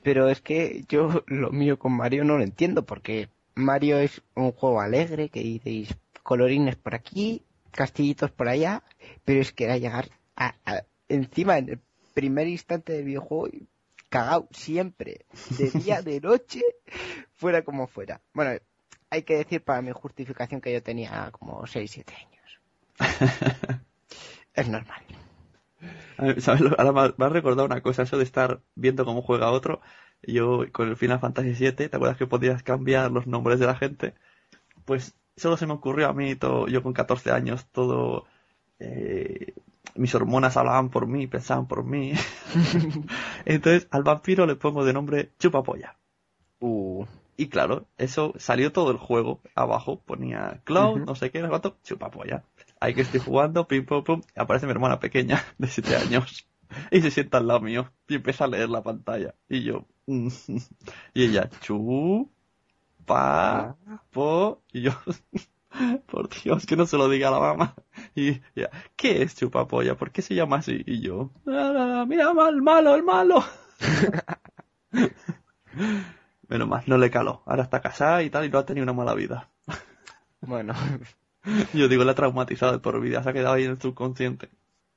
Pero es que yo lo mío con Mario no lo entiendo, porque Mario es un juego alegre, que diréis colorines por aquí, castillitos por allá, pero es que era llegar a, a- encima en el primer instante del videojuego y cagao siempre, de día, de noche, fuera como fuera. Bueno, hay que decir para mi justificación que yo tenía como 6-7 años. es normal. ¿Sabes? Ahora me ha- recordado una cosa, eso de estar viendo cómo juega otro. Yo con el Final Fantasy VII, ¿te acuerdas que podías cambiar los nombres de la gente? Pues solo se me ocurrió a mí, todo, yo con 14 años, todo... eh, mis hormonas hablaban por mí, pensaban por mí. Entonces al vampiro le pongo de nombre Chupapolla. Uh, Y claro, eso salió todo el juego. Abajo ponía Cloud, no sé qué, no sé cuánto, chupapolla. Ahí que estoy jugando, pim pum pum, aparece mi hermana pequeña de 7 años. Y se sienta al lado mío y empieza a leer la pantalla. Y yo, mm, y ella, chu, pa, po, y yo, por Dios, que no se lo diga a la mamá. Y ella, ¿qué es chupapolla? ¿Por qué se llama así? Y yo, "Ah, mira, el malo, el malo. Menos mal, no le caló. Ahora está casada y tal y no ha tenido una mala vida. bueno, Yo digo, la ha traumatizado de por vida, se ha quedado ahí en el subconsciente.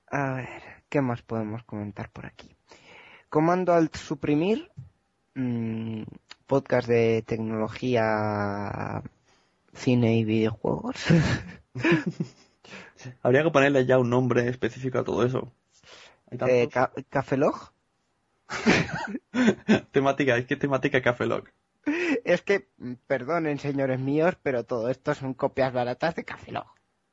A ver, ¿qué más podemos comentar por aquí? Comando alt suprimir, mm, podcast de tecnología, cine y videojuegos. Habría que ponerle ya un nombre específico a todo eso. Eh, ca- Café Log. temática, es que temática Café Lock. Es que, mm, perdonen señores míos, pero todo esto son copias baratas de Café Log.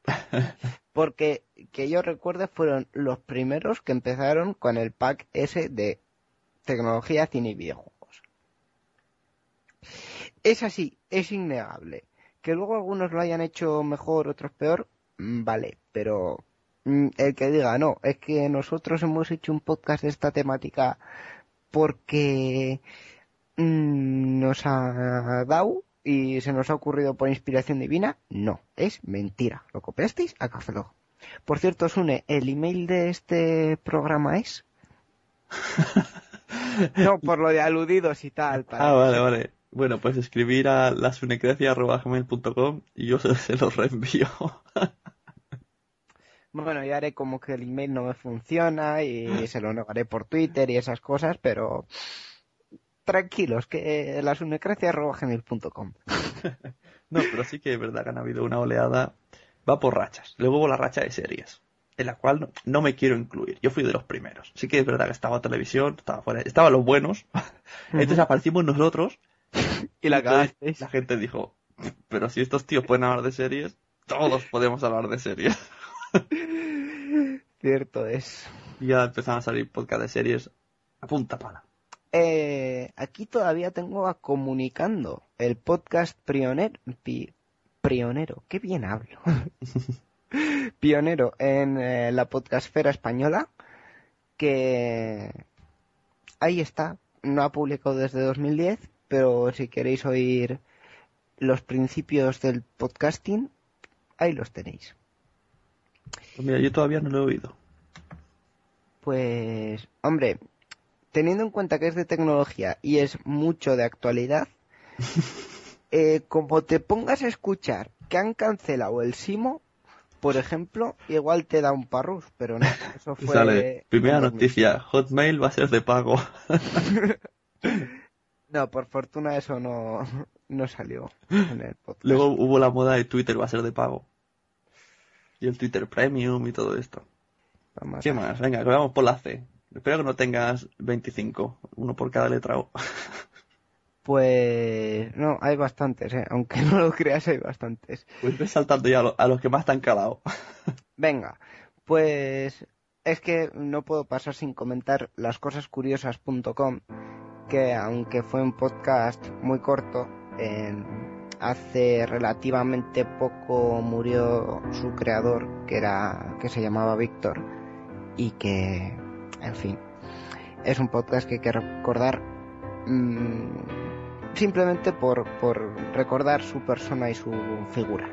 Porque, que yo recuerde, fueron los primeros que empezaron con el pack ese de tecnología, cine y videojuegos. Es así, es innegable. Que luego algunos lo hayan hecho mejor, otros peor, mm, vale, pero mm, el que diga, no, es que nosotros hemos hecho un podcast de esta temática porque mm, nos ha dado y se nos ha ocurrido por inspiración divina, no, es mentira. Lo copiasteis a Café. Por cierto, Sune, ¿el email de este programa es? no, por lo de aludidos y tal. para- Ah, vale, vale. Bueno, pues escribir a lasunecracia.gmail.com y yo se, se los reenvío. Bueno, ya haré como que el email no me funciona y se lo negaré por Twitter y esas cosas, pero tranquilos, que la sunecracia.gmail.com. No, pero sí que es verdad que han habido una oleada. Va por rachas. Luego hubo la racha de series, en la cual no, no me quiero incluir. Yo fui de los primeros. Sí que es verdad que estaba televisión, estaba fuera, estaban los buenos. Entonces aparecimos nosotros Y la entonces la gente dijo, pero si estos tíos pueden hablar de series, todos podemos hablar de series. Cierto es. Y ya empezaron a salir podcast de series a punta pala. Eh, aquí todavía tengo a Comunicando, el podcast pionero. Pionero, qué bien hablo. Pionero en eh, la podcastfera española, que ahí está. No ha publicado desde 2010, pero si queréis oír los principios del podcasting, ahí los tenéis. Pues mira, yo todavía no lo he oído. Pues, hombre, teniendo en cuenta que es de tecnología y es mucho de actualidad, eh, como te pongas a escuchar que han cancelado el Simo, por ejemplo, igual te da un parrus, pero no, eso fue... sale, primera en 2000. noticia, Hotmail va a ser de pago. No, por fortuna eso no, no salió en el podcast. Luego hubo la moda de Twitter va a ser de pago. Y el Twitter Premium y todo esto. Vamos ¿Qué más? Venga, que vamos por la C. Espero que no tengas 25, uno por cada letra O. Pues no, hay bastantes, ¿eh? aunque no lo creas, hay bastantes. Pues saltando ya a, lo- a los que más te han calado. Venga, pues es que no puedo pasar sin comentar lascosascuriosas.com, que aunque fue un podcast muy corto, hace relativamente poco murió su creador, que era que se llamaba Víctor, y que, en fin, es un podcast que hay que recordar mm, simplemente por, por recordar su persona y su figura.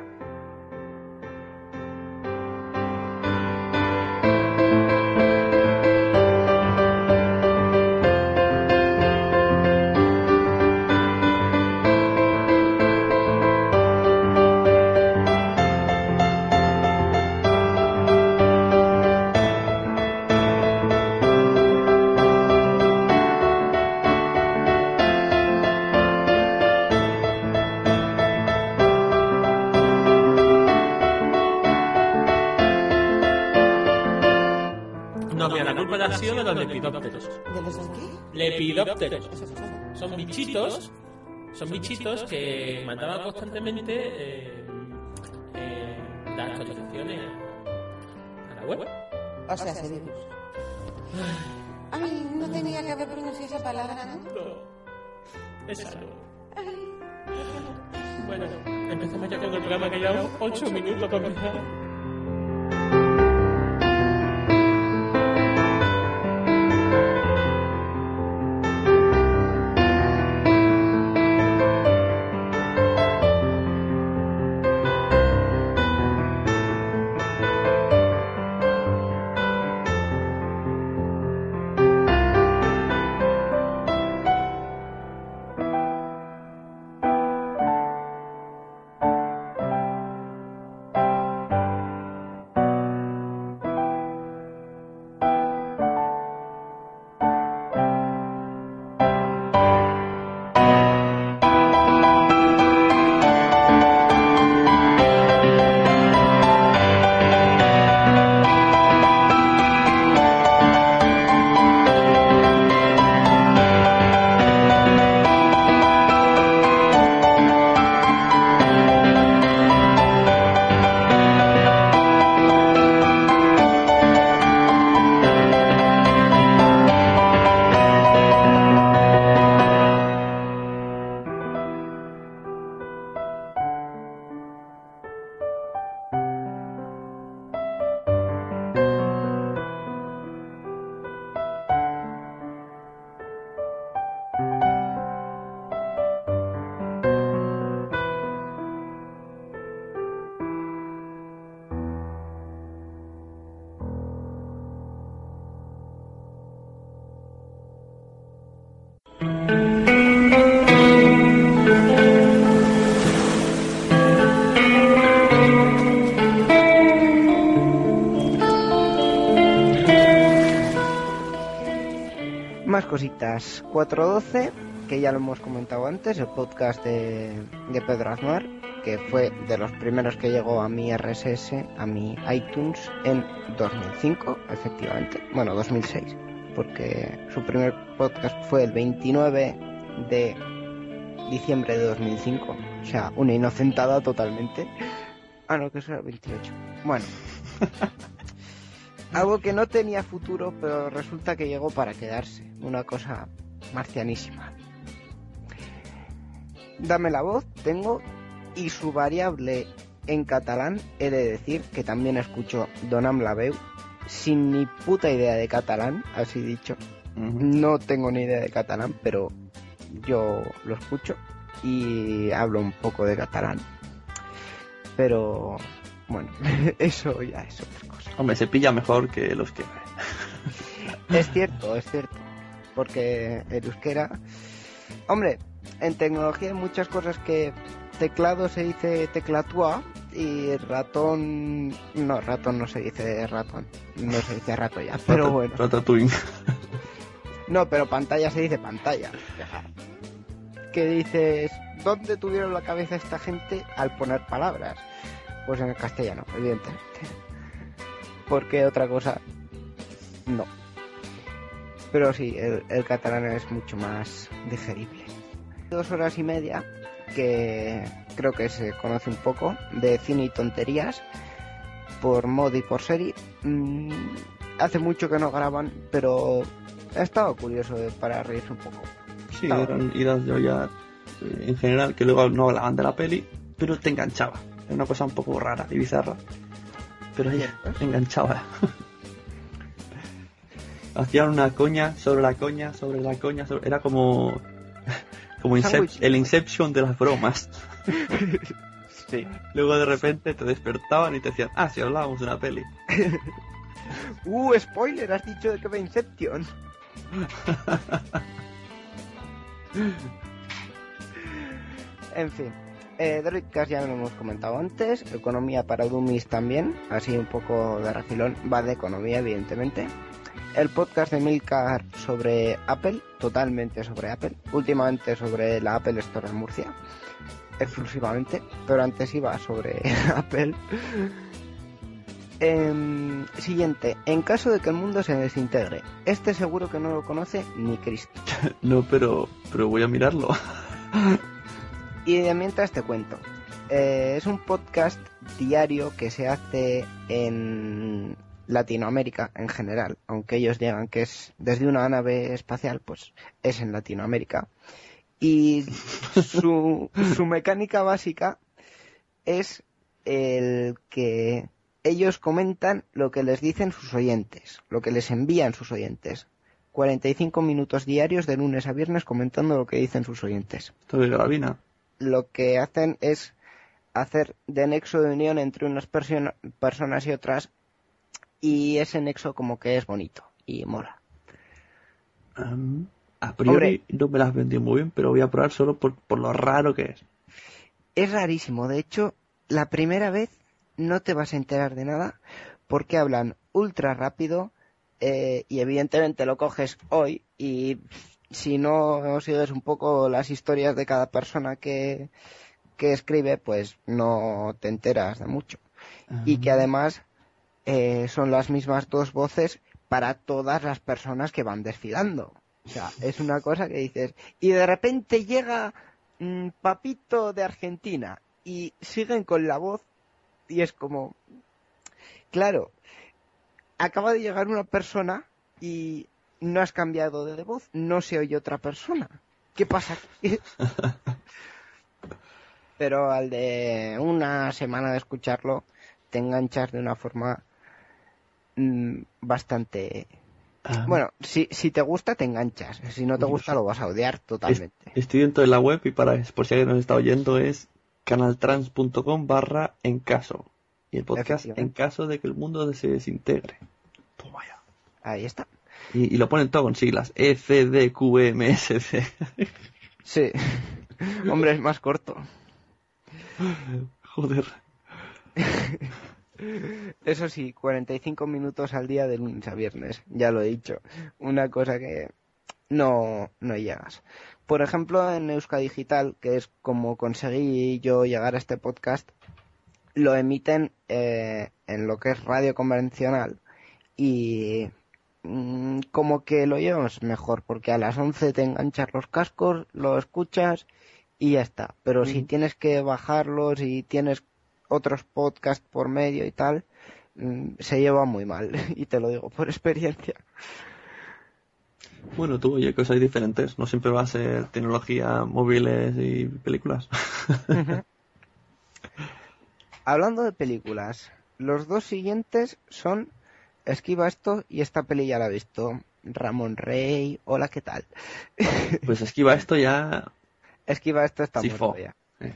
Lepidópteros. Son- bichitos, son bichitos que mandaban constantemente eh, eh, las actualizaciones a la web. O sea, ese virus. Ay, no tenía que haber pronunciado esa palabra, ¿no? No, esa no. Bueno, empezamos ya con el programa que llevamos 8 minutos para cositas. 412, que ya lo hemos comentado antes, el podcast de, de Pedro Aznar, que fue de los primeros que llegó a mi RSS, a mi iTunes, en 2005, efectivamente. Bueno, 2006, porque su primer podcast fue el 29 de diciembre de 2005. O sea, una inocentada totalmente. Ah, no, que eso era el 28. Bueno. Algo que no tenía futuro, pero resulta que llegó para quedarse. Una cosa marcianísima. Dame la voz, tengo, y su variable en catalán, he de decir que también escucho Donam la veu, sin ni puta idea de catalán, así dicho. No tengo ni idea de catalán, pero yo lo escucho y hablo un poco de catalán. Pero bueno, eso ya es otra cosa. Hombre, se pilla mejor que los que... Es cierto, es cierto. Porque el euskera. Hombre, en tecnología hay muchas cosas que teclado se dice teclatúa y ratón... No, ratón no se dice ratón. No se dice rato ya, pero bueno. Ratatouille. No, pero pantalla se dice pantalla. Que dices, ¿dónde tuvieron la cabeza esta gente al poner palabras? Pues en el castellano, evidentemente. Porque otra cosa, no. Pero sí, el, catalán es mucho más digerible. Dos horas y media, que creo que se conoce un poco, de cine y tonterías, por mod y por serie. Mm, hace mucho que no graban, pero ha estado curioso para reírse un poco. Sí, eran idas de olla eh, en general que luego no hablaban de la peli, pero te enganchaba. Era una cosa un poco rara y bizarra. Pero ahí enganchaba. Hacían una coña sobre la coña, sobre la coña, sobre- era como como Incep- el Inception de las bromas. Sí. Luego de repente te despertaban y te decían, ah, si hablábamos de una peli. ¡Uh, spoiler! Has dicho de que va Inception. en fin. Eh, Droidcast ya lo hemos comentado antes. Economía para Dummies también. Así un poco de refilón. Va de economía, evidentemente. El podcast de Milcar sobre Apple. Totalmente sobre Apple. Últimamente sobre la Apple Store en Murcia. Exclusivamente. Pero antes iba sobre Apple. Em, siguiente, en caso de que el mundo se desintegre, este seguro que no lo conoce ni Cristo. No, pero, pero voy a mirarlo. Y de mientras te cuento, eh, es un podcast diario que se hace en Latinoamérica en general, aunque ellos digan que es desde una nave espacial, pues es en Latinoamérica. Y su, su mecánica básica es el que ellos comentan lo que les dicen sus oyentes, lo que les envían sus oyentes. 45 minutos diarios de lunes a viernes comentando lo que dicen sus oyentes. Esto de Gravina. Lo que hacen es hacer de nexo de unión entre unas persona- personas y otras y ese nexo como que es bonito y mola. A priori no me las vendió muy bien, pero voy a probar solo por, por lo raro que es. Es rarísimo, de hecho, la primera vez no te vas a enterar de nada porque hablan ultra rápido eh, y evidentemente lo coges hoy y si no sigues un poco las historias de cada persona que, que escribe, pues no te enteras de mucho. Y que además eh, son las mismas dos voces para todas las personas que van desfilando. O sea, es una cosa que dices. Y de repente llega mm, Papito de Argentina y siguen con la voz y es como. Claro, acaba de llegar una persona y no has cambiado de voz, no se oye otra persona. ¿Qué pasa? aquí? Pero al de una semana de escucharlo, te enganchas de una forma mm, bastante... Ah, Bueno, si, si te gusta, te enganchas. Si no te gusta, lo vas a odiar totalmente. Estoy dentro de la web y para por si alguien nos está oyendo es canaltrans.com barra en caso. Y el podcast en caso de que el mundo se desintegre. Ahí está. Y, y lo ponen todo con siglas. E, C, D, Q, E, M, S, C. Sí. Hombre, es más corto. Joder. Eso sí, 45 minutos al día de lunes a viernes, ya lo he dicho. Una cosa que no, no llegas. Por ejemplo, en Euska Digital, que es como conseguí yo llegar a este podcast, lo emiten eh, en lo que es radio convencional y mm, como que lo llevas mejor, porque a las 11 te enganchas los cascos, lo escuchas y ya está. Pero si tienes que bajarlos y tienes otros podcasts por medio y tal, mm, se lleva muy mal. Y te lo digo por experiencia. Bueno, tú, oye, cosas diferentes. No siempre va a ser tecnología, móviles y películas. Hablando de películas, los dos siguientes son Esquiva esto y esta peli ya la he visto. Ramón Rey, hola, ¿qué tal? pues esquiva esto ya. Esquiva esto está Sí, muerto ya. Eh.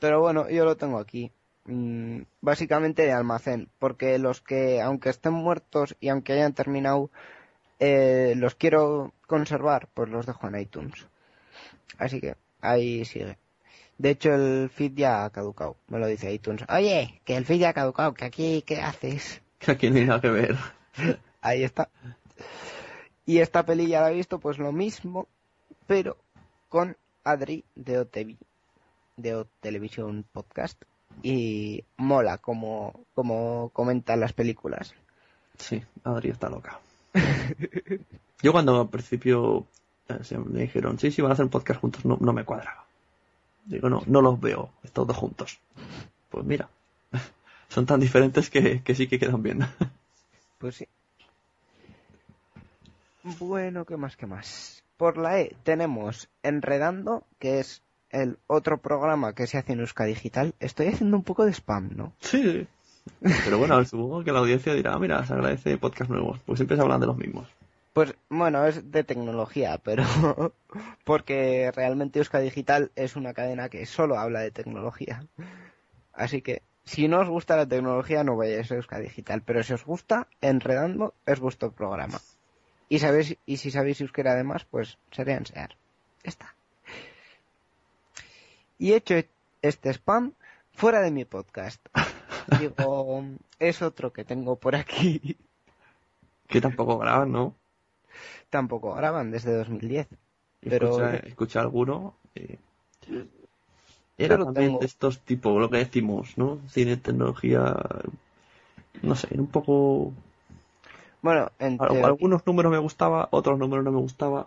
Pero bueno, yo lo tengo aquí. Mm, básicamente de almacén, porque los que, aunque estén muertos y aunque hayan terminado, eh, los quiero conservar, pues los dejo en iTunes. Así que ahí sigue. De hecho, el feed ya ha caducado. Me lo dice iTunes. Oye, que el feed ya ha caducado, que aquí, ¿qué haces? Que aquí no hay nada que ver. Ahí está. Y esta peli ya la he visto, pues lo mismo, pero con Adri de OTV, de O Televisión Podcast. Y mola como, como comentan las películas. Sí, Adri está loca. Yo cuando al principio eh, se me dijeron, sí, sí, van a hacer un podcast juntos, no, no me cuadraba. Digo, no, no los veo, estos dos juntos. Pues mira, son tan diferentes que, que sí que quedan bien. Pues sí. Bueno, ¿qué más, qué más? Por la E tenemos Enredando, que es el otro programa que se hace en Euska Digital. Estoy haciendo un poco de spam, ¿no? Sí. Pero bueno, supongo que la audiencia dirá, "Ah, mira, se agradece podcast nuevos, pues siempre se hablan de los mismos. Pues bueno, es de tecnología, pero porque realmente Euska Digital es una cadena que solo habla de tecnología. Así que si no os gusta la tecnología no vayáis a Euska Digital, pero si os gusta, Enredando es vuestro programa. Y sabéis y si sabéis euskera además, pues sería enseñar. Está. Y hecho este spam fuera de mi podcast. Digo, es otro que tengo por aquí. Que tampoco graban, ¿no? Tampoco graban desde 2010. Y Pero escucha, escucha alguno. eh, era Pero también tengo- de estos tipos, lo que decimos, ¿no? Cine, tecnología. No sé, un poco. bueno, en teoría- Algunos números me gustaba, otros números no me gustaba.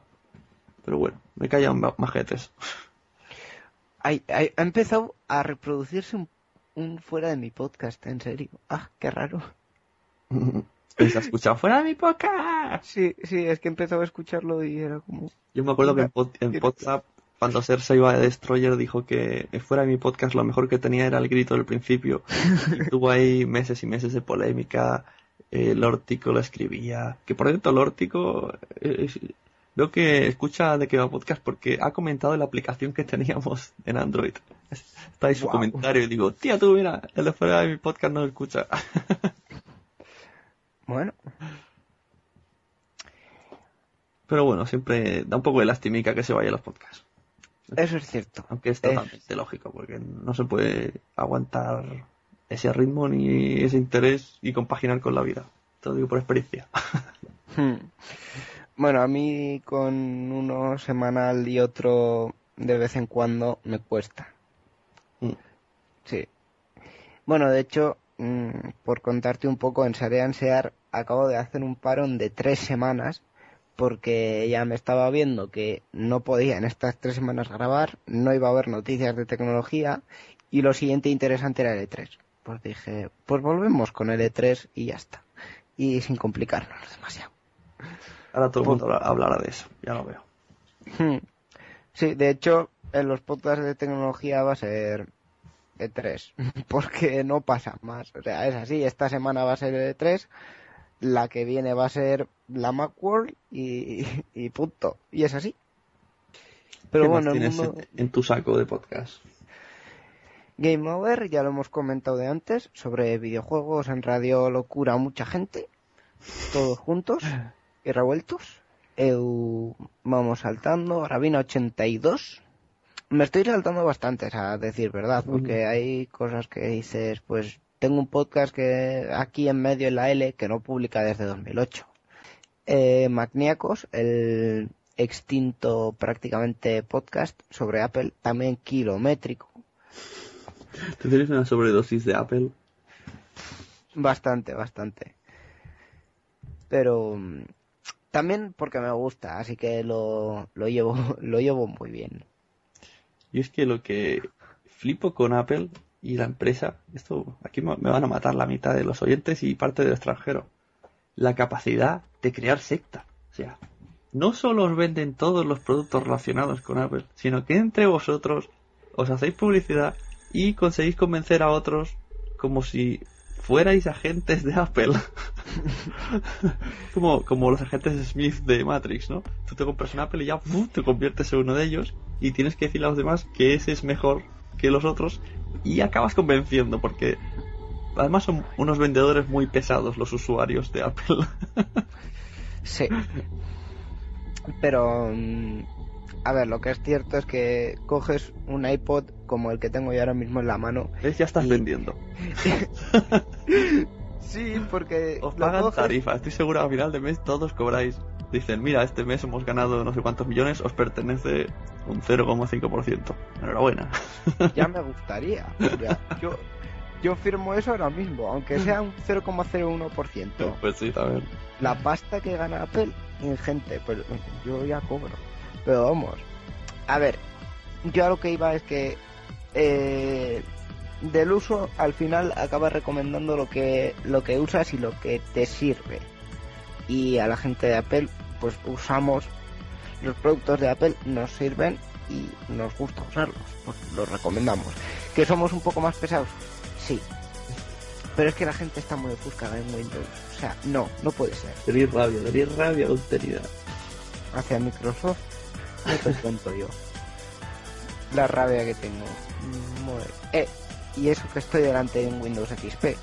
Pero bueno, me ma- majetes. Ay, ay, ha empezado a reproducirse un, un fuera de mi podcast, en serio. Ah, qué raro. ¿Se ha escuchado fuera de mi podcast? Sí, sí, es que empezaba a escucharlo y era como... Yo me acuerdo que en, pod- en WhatsApp, cuando Cersei iba de Destroyer, dijo que fuera de mi podcast lo mejor que tenía era el grito del principio. Y tuvo ahí meses y meses de polémica. Eh, Lórtico lo escribía. Que por cierto, Lórtico, eh, veo que escucha de que va podcast porque ha comentado en la aplicación que teníamos en Android. Está ahí su comentario y digo, tía, tú mira, el de fuera de mi podcast no lo escucha. Bueno, Pero bueno, siempre da un poco de lastimica que se vaya los podcasts. Eso es cierto. Aunque es Es- totalmente lógico, porque no se puede aguantar ese ritmo ni ese interés y compaginar con la vida. Te lo digo por experiencia. Hmm. Bueno, a mí con uno semanal y otro de vez en cuando me cuesta. Mm. Sí. Bueno, de hecho, mm, por contarte un poco, en Sarean Sear acabo de hacer un parón de tres semanas porque ya me estaba viendo que no podía en estas tres semanas grabar, no iba a haber noticias de tecnología y lo siguiente interesante era el E3. Pues dije, pues volvemos con el E3 y ya está. Y sin complicarnos demasiado. Ahora todo el mundo habla- hablará de eso, ya lo veo. Hmm. Sí, de hecho, en los podcasts de tecnología va a ser E3, porque no pasa más. O sea, es así, esta semana va a ser el E3, la que viene va a ser la Macworld y, y punto. Y es así. Pero ¿Qué más bueno, el tienes mundo en, tu saco de podcast? Game Over, ya lo hemos comentado de antes, sobre videojuegos en Radio Locura, mucha gente, todos juntos y revueltos. Eu, vamos saltando, Rabina 82. Me estoy saltando bastantes, a decir verdad, porque hay cosas que dices, pues tengo un podcast que aquí en medio en la L que no publica desde 2008. Eh, Magníacos, el extinto prácticamente podcast sobre Apple, también kilométrico, ¿Te tienes una sobredosis de Apple? Bastante, bastante. Pero también porque me gusta, así que lo, lo llevo, lo llevo muy bien. Y es que lo que flipo con Apple y la empresa, esto aquí me van a matar la mitad de los oyentes y parte del extranjero. La capacidad de crear secta. O sea, no solo os venden todos los productos relacionados con Apple, sino que entre vosotros os hacéis publicidad y conseguís convencer a otros como si fuerais agentes de Apple. como, como los agentes Smith de Matrix, ¿no? Tú te compras un Apple y ya ¡fu! te conviertes en uno de ellos y tienes que decirle a los demás que ese es mejor que los otros y acabas convenciendo porque además son unos vendedores muy pesados los usuarios de Apple. Sí. Pero mm, A ver, lo que es cierto es que coges un iPod como el que tengo yo ahora mismo en la mano. ¿Ves? Ya estás vendiendo. Sí, porque Os pagan coges- tarifa. Estoy seguro a final de mes todos cobráis. Dicen, mira, este mes hemos ganado no sé cuántos millones, os pertenece un 0,5%. Enhorabuena. Ya me gustaría. Ya, yo, yo firmo eso ahora mismo, aunque sea un 0,01%. Pues sí, también. La pasta que gana Apple, ingente, pero yo ya cobro. Pero vamos, a ver, yo a lo que iba es que eh, del uso al final acabas recomendando lo que, lo que usas y lo que te sirve. Y a la gente de Apple, pues usamos los productos de Apple, nos sirven y nos gusta usarlos, pues los recomendamos. ¿Que somos un poco más pesados? Sí. Pero es que la gente está muy ofuscada en Windows. O sea, no, no puede ser. Tenéis rabia, tenéis rabia, austeridad. Hacia Microsoft, no te cuento yo. La rabia que tengo. Eh, y eso que estoy delante de un Windows XP.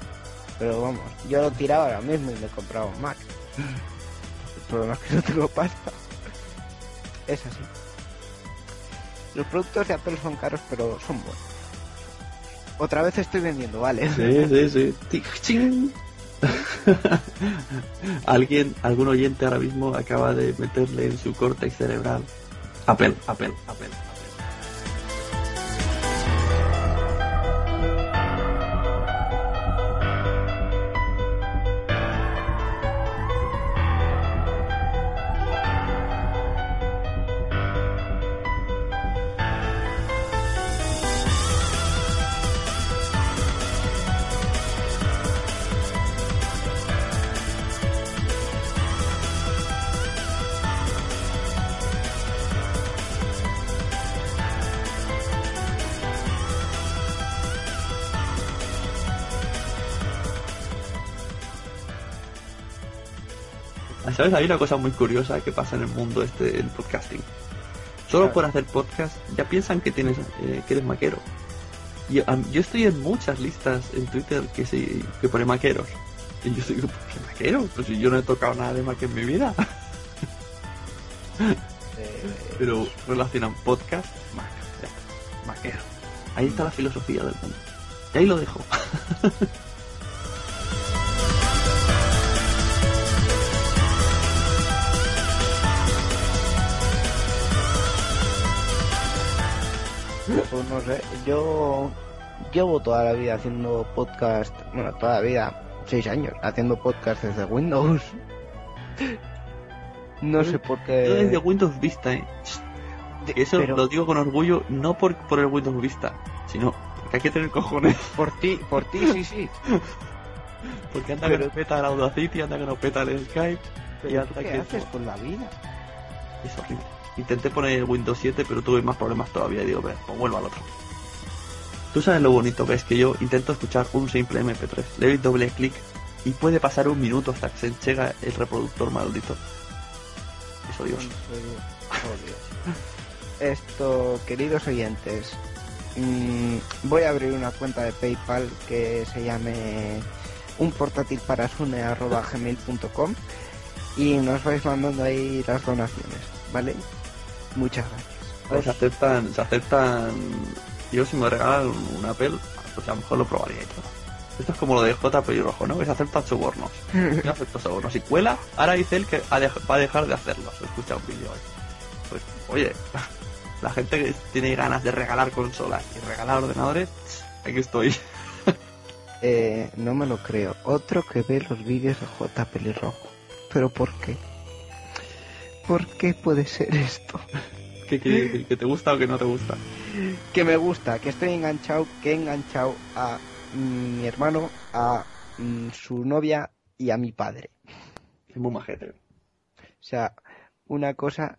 Pero vamos, yo lo tiraba ahora mismo y me compraba un Mac. El problema es que no tengo pasta. Es así. Los productos de Apple son caros, pero son buenos. Otra vez estoy vendiendo, vale. Sí, sí, sí. Alguien, algún oyente ahora mismo acaba de meterle en su córtex cerebral. Apple, Apple, Apple. ¿Sabes? Hay una cosa muy curiosa que pasa en el mundo este del podcasting. Solo por hacer podcast ya piensan que tienes eh, que eres maquero. Y, yo estoy en muchas listas en Twitter que se que pone maqueros. Y yo estoy, ¿qué maquero? Pues si yo no he tocado nada de Mac en mi vida. Pero relacionan podcast, está, Maquero. Ahí está la filosofía del mundo. Y ahí lo dejo. Pues no sé, yo llevo toda la vida haciendo podcast, bueno, toda la vida, seis años, haciendo podcast desde Windows. No sé por Yo desde qué. Windows Vista, ¿eh? Eso pero- lo digo con orgullo, no por, por el Windows Vista, sino porque hay que tener cojones. Por ti, por ti, sí, sí. Porque anda Pero- que no peta el Audacity, anda que no peta el Skype. y Pero anda ¿tú ¿Qué que haces con la vida? es horrible. Intenté poner el Windows 7, pero tuve más problemas todavía. Y digo, "Ve, pues vuelvo al otro. Tú sabes lo bonito que es que yo intento escuchar un simple MP3. Le doy doble clic y puede pasar un minuto hasta que se enchega el reproductor maldito. Es odioso. Oh. Esto, queridos oyentes, mm, voy a abrir una cuenta de PayPal que se llame un portátil para y nos vais mandando ahí las donaciones, ¿vale? Muchas gracias. Se aceptan, se aceptan. Yo si me regalan un, Apple, pues a lo mejor lo probaría y todo. Esto es como lo de J pelirrojo, ¿no? Que se aceptan sobornos. Yo acepto sobornos. Si cuela, ahora dice él que va a dejar de hacerlo. Se escucha un vídeo hoy. Pues, oye, la gente que tiene ganas de regalar consolas y regalar ordenadores, aquí estoy. Eh, no me lo creo. Otro que ve los vídeos de J pelirrojo. ¿Pero por qué? ¿Por qué puede ser esto? ¿Qué quiere decir? ¿Que te gusta o que no te gusta? que me gusta, que estoy enganchado, que he enganchado a mm, mi hermano, a mm, su novia y a mi padre. Es muy majete. O sea, una cosa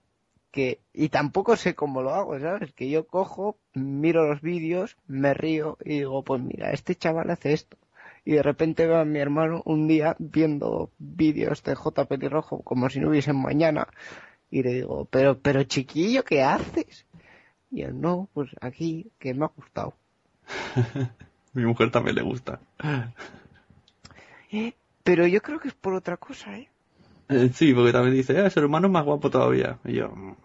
que... Y tampoco sé cómo lo hago, ¿sabes? Que yo cojo, miro los vídeos, me río y digo, pues mira, este chaval hace esto. Y de repente veo a mi hermano un día viendo vídeos de J. Pelirrojo como si no hubiesen mañana. Y le digo, pero, pero chiquillo, ¿qué haces? Y él, no, pues aquí, que me ha gustado. Mi mujer también le gusta. Eh, Pero yo creo que es por otra cosa, ¿eh? Eh, sí, porque también dice, eh, su hermano es más guapo todavía. Y yo, "Mm,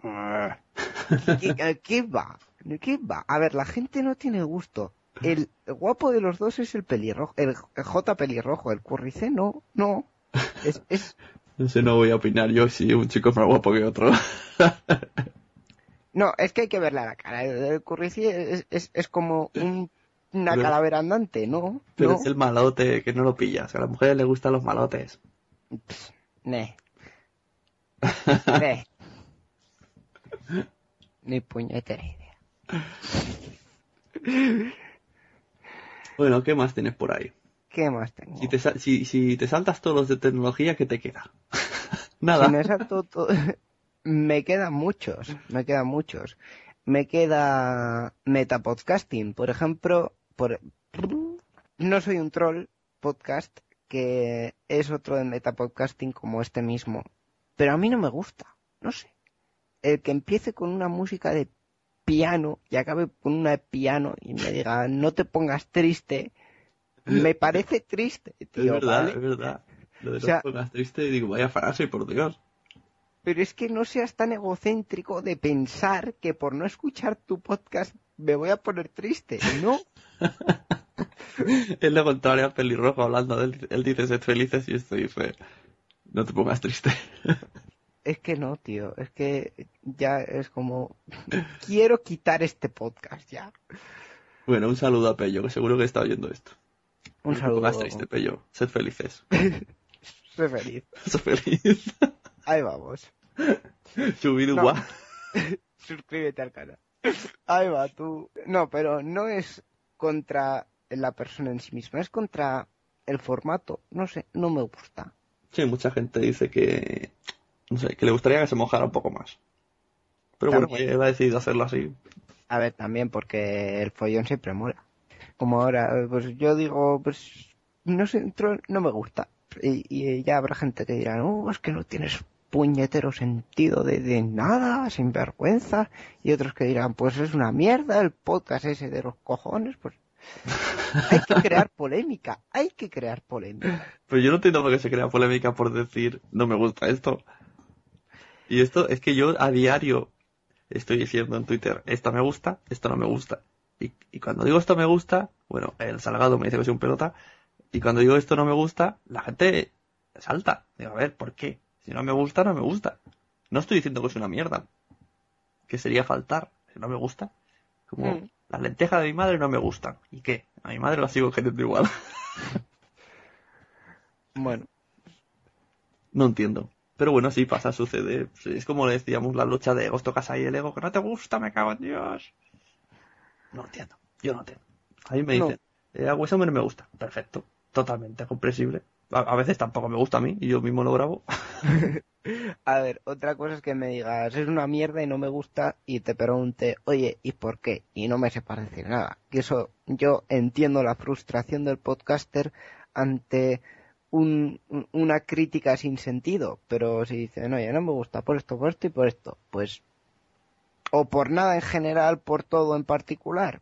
¿Qué, qué va? ¿Qué va? A ver, la gente no tiene gusto. El guapo de los dos es el pelirrojo, el J pelirrojo, el currice no, no. Es, es, No sé, no voy a opinar yo si un chico es más guapo que otro. no, es que hay que verle a la cara. El, currice es, es, es como un- una Pero- calavera andante, ¿no? Pero no. es el malote que no lo pillas. A las mujeres les gustan los malotes. Ne. Ne. Ni puñetera idea. Bueno, ¿qué más tienes por ahí? ¿Qué más tengo? Si te, si, si te saltas todos los de tecnología, ¿qué te queda? Nada. Si me salto to- me quedan muchos, me quedan muchos. Me queda metapodcasting, por ejemplo, por no soy un troll podcast que es otro de metapodcasting como este mismo, pero a mí no me gusta, no sé. El que empiece con una música de piano y acabe con una de piano y me diga no te pongas triste, me parece triste, es tío, verdad, ¿vale? es verdad. Lo de O sea- no te pongas triste, digo, vaya frase, por Dios. Pero es que no seas tan egocéntrico de pensar que por no escuchar tu podcast me voy a poner triste. No, Es lo contrario al pelirrojo hablando de él. Él dice sed felices y esto dice no te pongas triste. es que no, tío. Es que ya es como... Quiero quitar este podcast ya. Bueno, un saludo a Pello, que seguro que está oyendo esto. Un saludo. pongas triste, Pello. Sed felices. Soy feliz. Sed feliz. Ahí vamos. Subid No. guau. Suscríbete al canal. Ahí va, tú. No, pero no es contra la persona en sí misma, es contra el formato. No sé, no me gusta. Sí, mucha gente dice que no sé, que le gustaría que se mojara un poco más. Pero bueno, él ha decidido hacerlo así. A ver, también porque el follón siempre mola. Como ahora, pues yo digo, pues no sé, no me gusta. Y, y ya habrá gente que dirá, no, es que no tienes puñetero sentido de, de nada, sin vergüenza. Y otros que dirán, pues es una mierda el podcast ese de los cojones. Pues hay que crear polémica, hay que crear polémica. Pero yo no entiendo por qué se crea polémica por decir no me gusta esto. Y esto es que yo a diario estoy diciendo en Twitter, esto me gusta, esto no me gusta. Y, y cuando digo esto me gusta, bueno, el Salgado me dice que soy un pelota. Y cuando digo esto no me gusta, la gente salta. Digo, a ver, ¿por qué? Si no me gusta, no me gusta. No estoy diciendo que es una mierda. Que sería faltar. Si no me gusta. Como Mm. las lentejas de mi madre no me gustan. ¿Y qué? A mi madre la sigo queriendo igual. Bueno, No entiendo. Pero bueno, sí pasa, sucede. Es como le decíamos la lucha de egos, tocas ahí el ego, que no te gusta, me cago en Dios. No entiendo. Yo no entiendo. A mí me No. dicen, eh, a Wes Hammer me gusta. Perfecto. Totalmente comprensible. A, a veces tampoco me gusta a mí y yo mismo lo grabo. a ver, otra cosa es que me digas, es una mierda y no me gusta, y te pregunte, oye, ¿y por qué? Y no me sepas decir nada. Que eso, yo entiendo la frustración del podcaster ante un- un- una crítica sin sentido, pero si dicen, oye, no me gusta por esto, por esto y por esto, pues, o por nada en general, por todo en particular,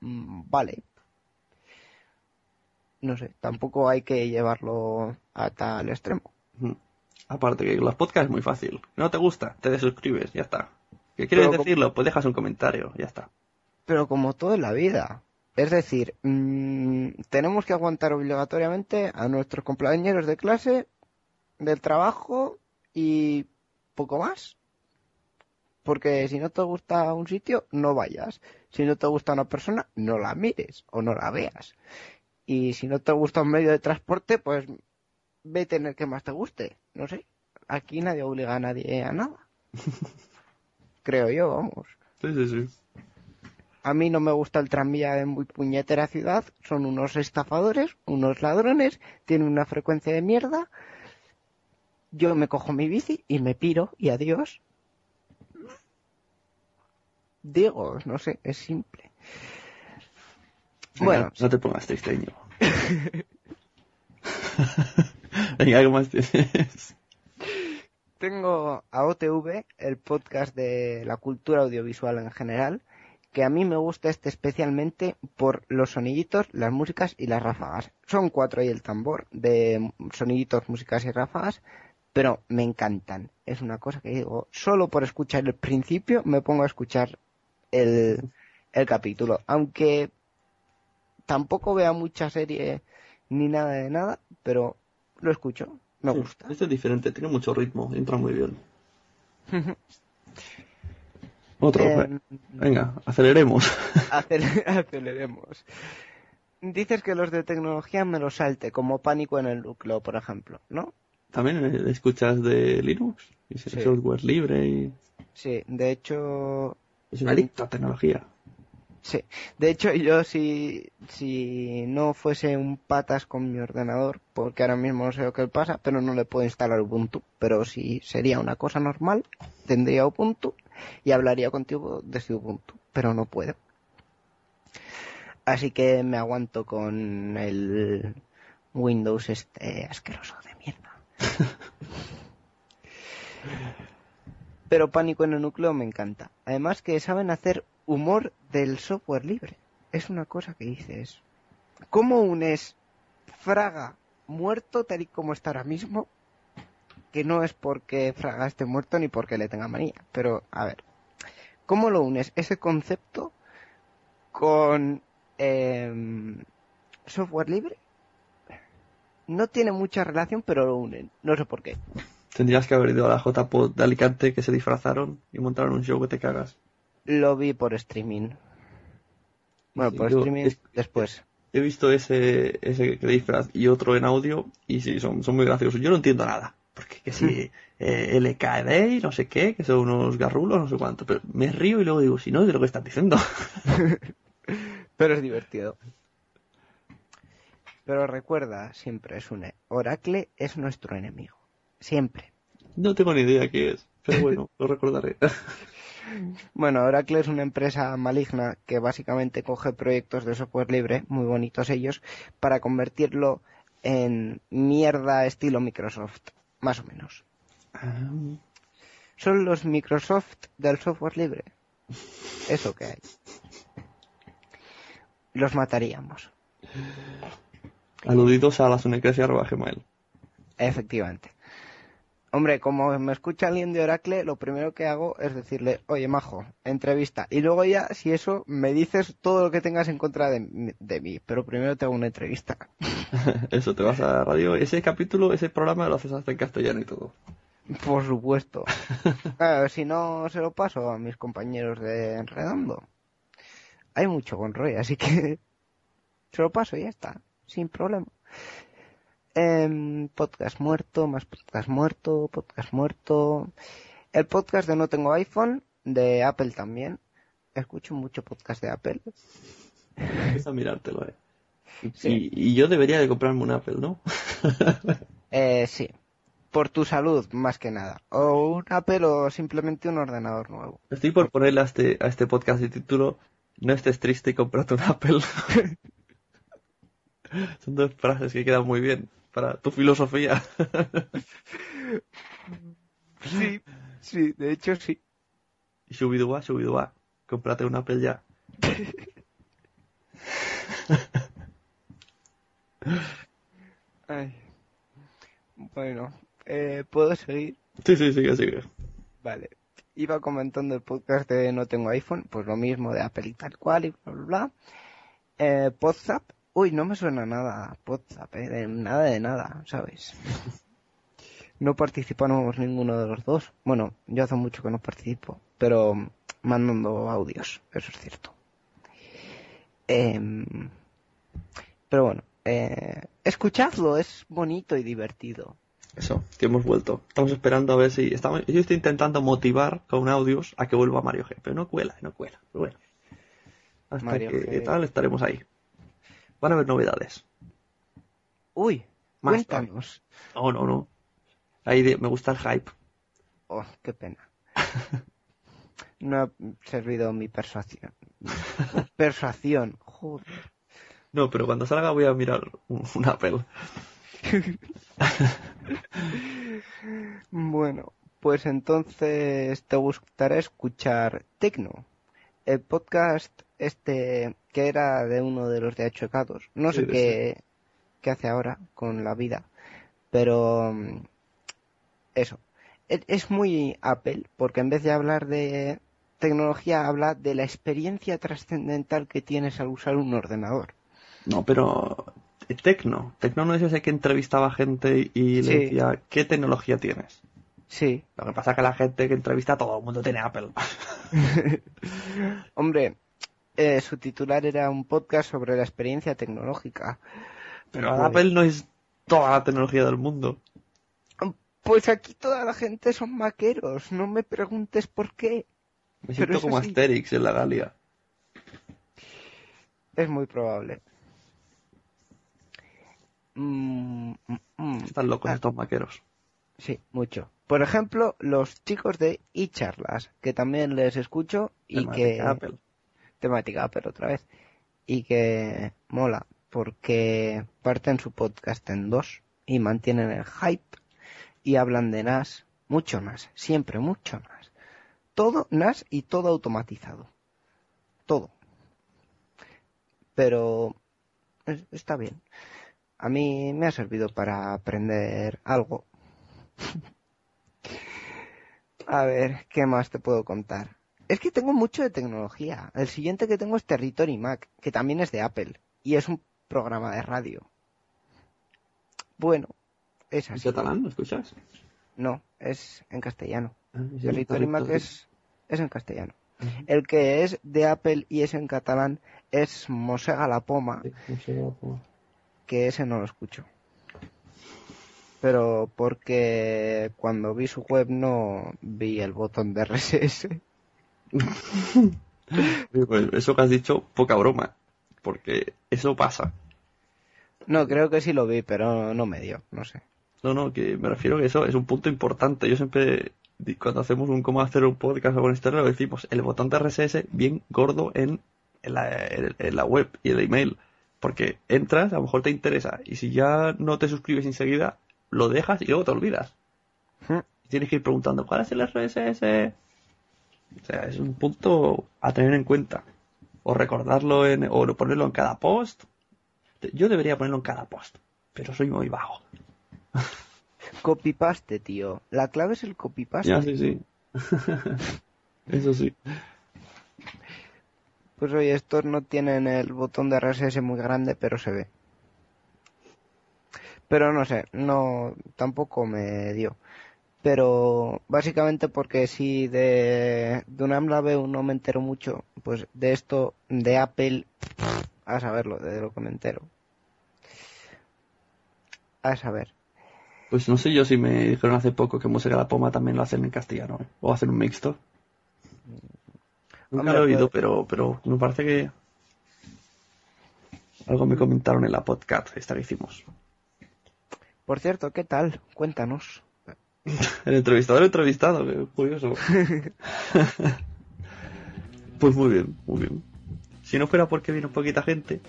mm, vale. No sé, tampoco hay que llevarlo a tal extremo. Aparte que los podcasts es muy fácil. ¿No te gusta? Te desuscribes, ya está. ¿Qué quieres Pero como- decirlo? Pues dejas un comentario, ya está. pero como todo en la vida. Es decir, mm, tenemos que aguantar obligatoriamente a nuestros compañeros de clase, del trabajo y poco más. Porque si no te gusta un sitio, no vayas. Si no te gusta una persona, no la mires o no la veas. Y si no te gusta un medio de transporte, pues vete en el que más te guste. No sé. Aquí nadie obliga a nadie a nada. Creo yo, vamos. Sí, sí, sí. A mí no me gusta el tranvía de muy puñetera ciudad. Son unos estafadores, unos ladrones, tienen una frecuencia de mierda. Yo me cojo mi bici y me piro y adiós. Digo, no sé, es simple. Bueno, Venga, no te pongas tristeño. Venga, ¿algo más tienes? tengo a OTV, el podcast de la cultura audiovisual en general, que a mí me gusta este especialmente por los soniditos, las músicas y las ráfagas. Son cuatro y el tambor de soniditos, músicas y ráfagas, pero me encantan. Es una cosa que digo, solo por escuchar el principio me pongo a escuchar el, el capítulo. Aunque tampoco vea mucha serie ni nada de nada, pero lo escucho, me Sí, gusta. Este es diferente, tiene mucho ritmo, entra muy bien. Otro, Em, venga, aceleremos. Acel- aceleremos. Dices que los de tecnología me los salte, como pánico en el núcleo, por ejemplo, ¿no? También eh, escuchas de Linux, y Sí. software libre y Sí, de hecho, es un adicto a tecnología. sí. De hecho, yo si, si no fuese un patas con mi ordenador, porque ahora mismo no sé lo que pasa, pero no le puedo instalar Ubuntu. Pero si sería una cosa normal, tendría Ubuntu y hablaría contigo desde Ubuntu, pero no puedo. Así que me aguanto con el Windows este asqueroso de mierda. Pero Pánico en el Núcleo me encanta. Además que saben hacer humor del software libre. Es una cosa que dices. ¿Cómo unes Fraga muerto tal y como está ahora mismo? Que no es porque Fraga esté muerto ni porque le tenga manía. Pero, a ver. ¿Cómo lo unes ese concepto con em, software libre? No tiene mucha relación, pero lo unen. No sé por qué. Tendrías que haber ido a la JPod de Alicante que se disfrazaron y montaron un show que te cagas. Lo vi por streaming. Bueno, Sí, por streaming es- después. He visto ese, ese disfraz y otro en audio y sí, son, son muy graciosos. Yo no entiendo nada. Porque que si eh, LKD y no sé qué, que son unos garrulos, no sé cuánto. Pero me río y luego digo, si no, de lo que estás diciendo. Pero es divertido. Pero recuerda, siempre es un Oracle es nuestro enemigo. Siempre. No tengo ni idea qué es. Pero bueno, lo recordaré. Bueno, Oracle es una empresa maligna que básicamente coge proyectos de software libre, muy bonitos ellos, para convertirlo en mierda estilo Microsoft, más o menos. Ah, Son los Microsoft del software libre. Eso que hay. Los mataríamos. Aludidos a la sunecracia.gmail. Efectivamente. Hombre, como me escucha alguien de Oracle, lo primero que hago es decirle, oye, majo, entrevista. Y luego ya, si eso, me dices todo lo que tengas en contra de, de mí. Pero primero te hago una entrevista. Eso, te vas a la radio. Ese capítulo, ese programa lo haces hasta en castellano y todo. Por supuesto. Claro, si no, se lo paso a mis compañeros de Enredando. Hay mucho con Roy, así que se lo paso y ya está. Sin problema. Em, podcast muerto, más podcast muerto, podcast muerto. El podcast de No Tengo iPhone, de Apple también. Escucho mucho podcast de Apple. Empieza a mirártelo, eh. Sí. Y, y yo debería de comprarme un Apple, ¿no? Eh, sí. Por tu salud, más que nada. O un Apple o simplemente un ordenador nuevo. Estoy por ponerle a este, a este podcast de título No estés triste y cómprate un Apple. Son dos frases que quedan muy bien para tu filosofía. Sí, sí, de hecho sí. Y subidúa, subidúa. Cómprate un Apple ya. Ay. Bueno, eh, ¿puedo seguir? Sí, sí, sigue, sigue. Vale. Iba comentando el podcast de No Tengo iPhone, pues lo mismo de Apple y tal cual y bla, bla, bla. Eh, Podzap. Uy, no me suena nada Podzap, eh, de nada de nada, ¿sabes? No participamos ninguno de los dos. Bueno, yo hace mucho que no participo, pero mandando audios, eso es cierto. Em, pero bueno, eh, escuchadlo, es bonito y divertido. Eso, que hemos vuelto. Estamos esperando a ver si... Estamos... Yo estoy intentando motivar con audios a que vuelva Mario G. Pero no cuela, no cuela. Pero bueno. Hasta Mario que G. tal estaremos ahí. Van a haber novedades. Uy, Más cuéntanos. No, no, no. Ahí de- me gusta el hype. Oh, qué pena. No ha servido mi persuasión. Persuasión, joder. No, pero cuando salga voy a mirar un, un Apple. Bueno, pues entonces te gustará escuchar Tecno, el podcast este que era de uno de los de Achuecados. No sé qué, qué hace ahora con la vida, pero mm, eso. Es, muy Apple, porque en vez de hablar de tecnología, habla de la experiencia trascendental que tienes al usar un ordenador. No, pero eh, Tecno. Tecno no es ese que entrevistaba gente y le Sí. decía, ¿qué tecnología tienes? Sí. Lo que pasa es que la gente que entrevista a todo el mundo tiene Apple. Hombre, eh, su titular era un podcast sobre la experiencia tecnológica. Pero Joder. Apple no es toda la tecnología del mundo. Pues aquí toda la gente son maqueros, no me preguntes por qué. Me siento como. Asterix en la Galia. Es muy probable. Mm, mm, mm. Están locos Ah, estos maqueros. Sí, mucho. Por ejemplo, los chicos de eCharlas, que también les escucho y Temática que... Apple. Temática Apple otra vez. Y que mola, porque parten su podcast en dos y mantienen el hype y hablan de NAS, mucho NAS, siempre mucho NAS. Todo NAS y todo automatizado. Todo. Pero es- está bien. A mí me ha servido para aprender algo. A ver, ¿qué más te puedo contar? Es que tengo mucho de tecnología. El siguiente que tengo es Territory Mac, que también es de Apple. Y es un programa de radio. Bueno, es ¿En así. catalán lo escuchas? No, es en castellano. Ah, Territory Mac es, es en castellano. El que es de Apple y es en catalán es Mosega la Poma, sé, cómo- que ese no lo escucho. Pero porque cuando vi su web no vi el botón de RSS. Pues eso que has dicho, poca broma. Porque eso pasa. No, creo que sí lo vi, pero no me dio, no sé. No, no, que me refiero que eso es un punto importante. Yo siempre, cuando hacemos un cómo hacer un podcast o con historia, lo decimos, el botón de RSS bien gordo en, en la, en- en la web y el email. Porque entras, a lo mejor te interesa, y si ya no te suscribes enseguida, lo dejas y luego te olvidas. Hmm. Y tienes que ir preguntando, ¿cuál es el RSS? O sea, es un punto a tener en cuenta. O recordarlo en, o ponerlo en cada post. Yo debería ponerlo en cada post, pero soy muy vago. Copy-paste, tío. La clave es el copy-paste. Ya, sí, sí. Eso sí. Pues oye, estos no tienen el botón de RSS muy grande, pero se ve. Pero no sé, no, tampoco me dio. Pero básicamente porque si de, de una la veo no me entero mucho, pues de esto, de Apple, a saberlo, de lo que me entero. A saber. Pues no sé yo si me dijeron hace poco que Música de la Poma también lo hacen en castellano, ¿eh? O hacen un mixto. Nunca Hombre, lo he oído, pues- pero, pero me parece que algo me comentaron en la podcast esta que hicimos. Por cierto, ¿qué tal? Cuéntanos. El entrevistador entrevistado, qué curioso. pues muy bien, muy bien. Si no fuera porque vino poquita gente,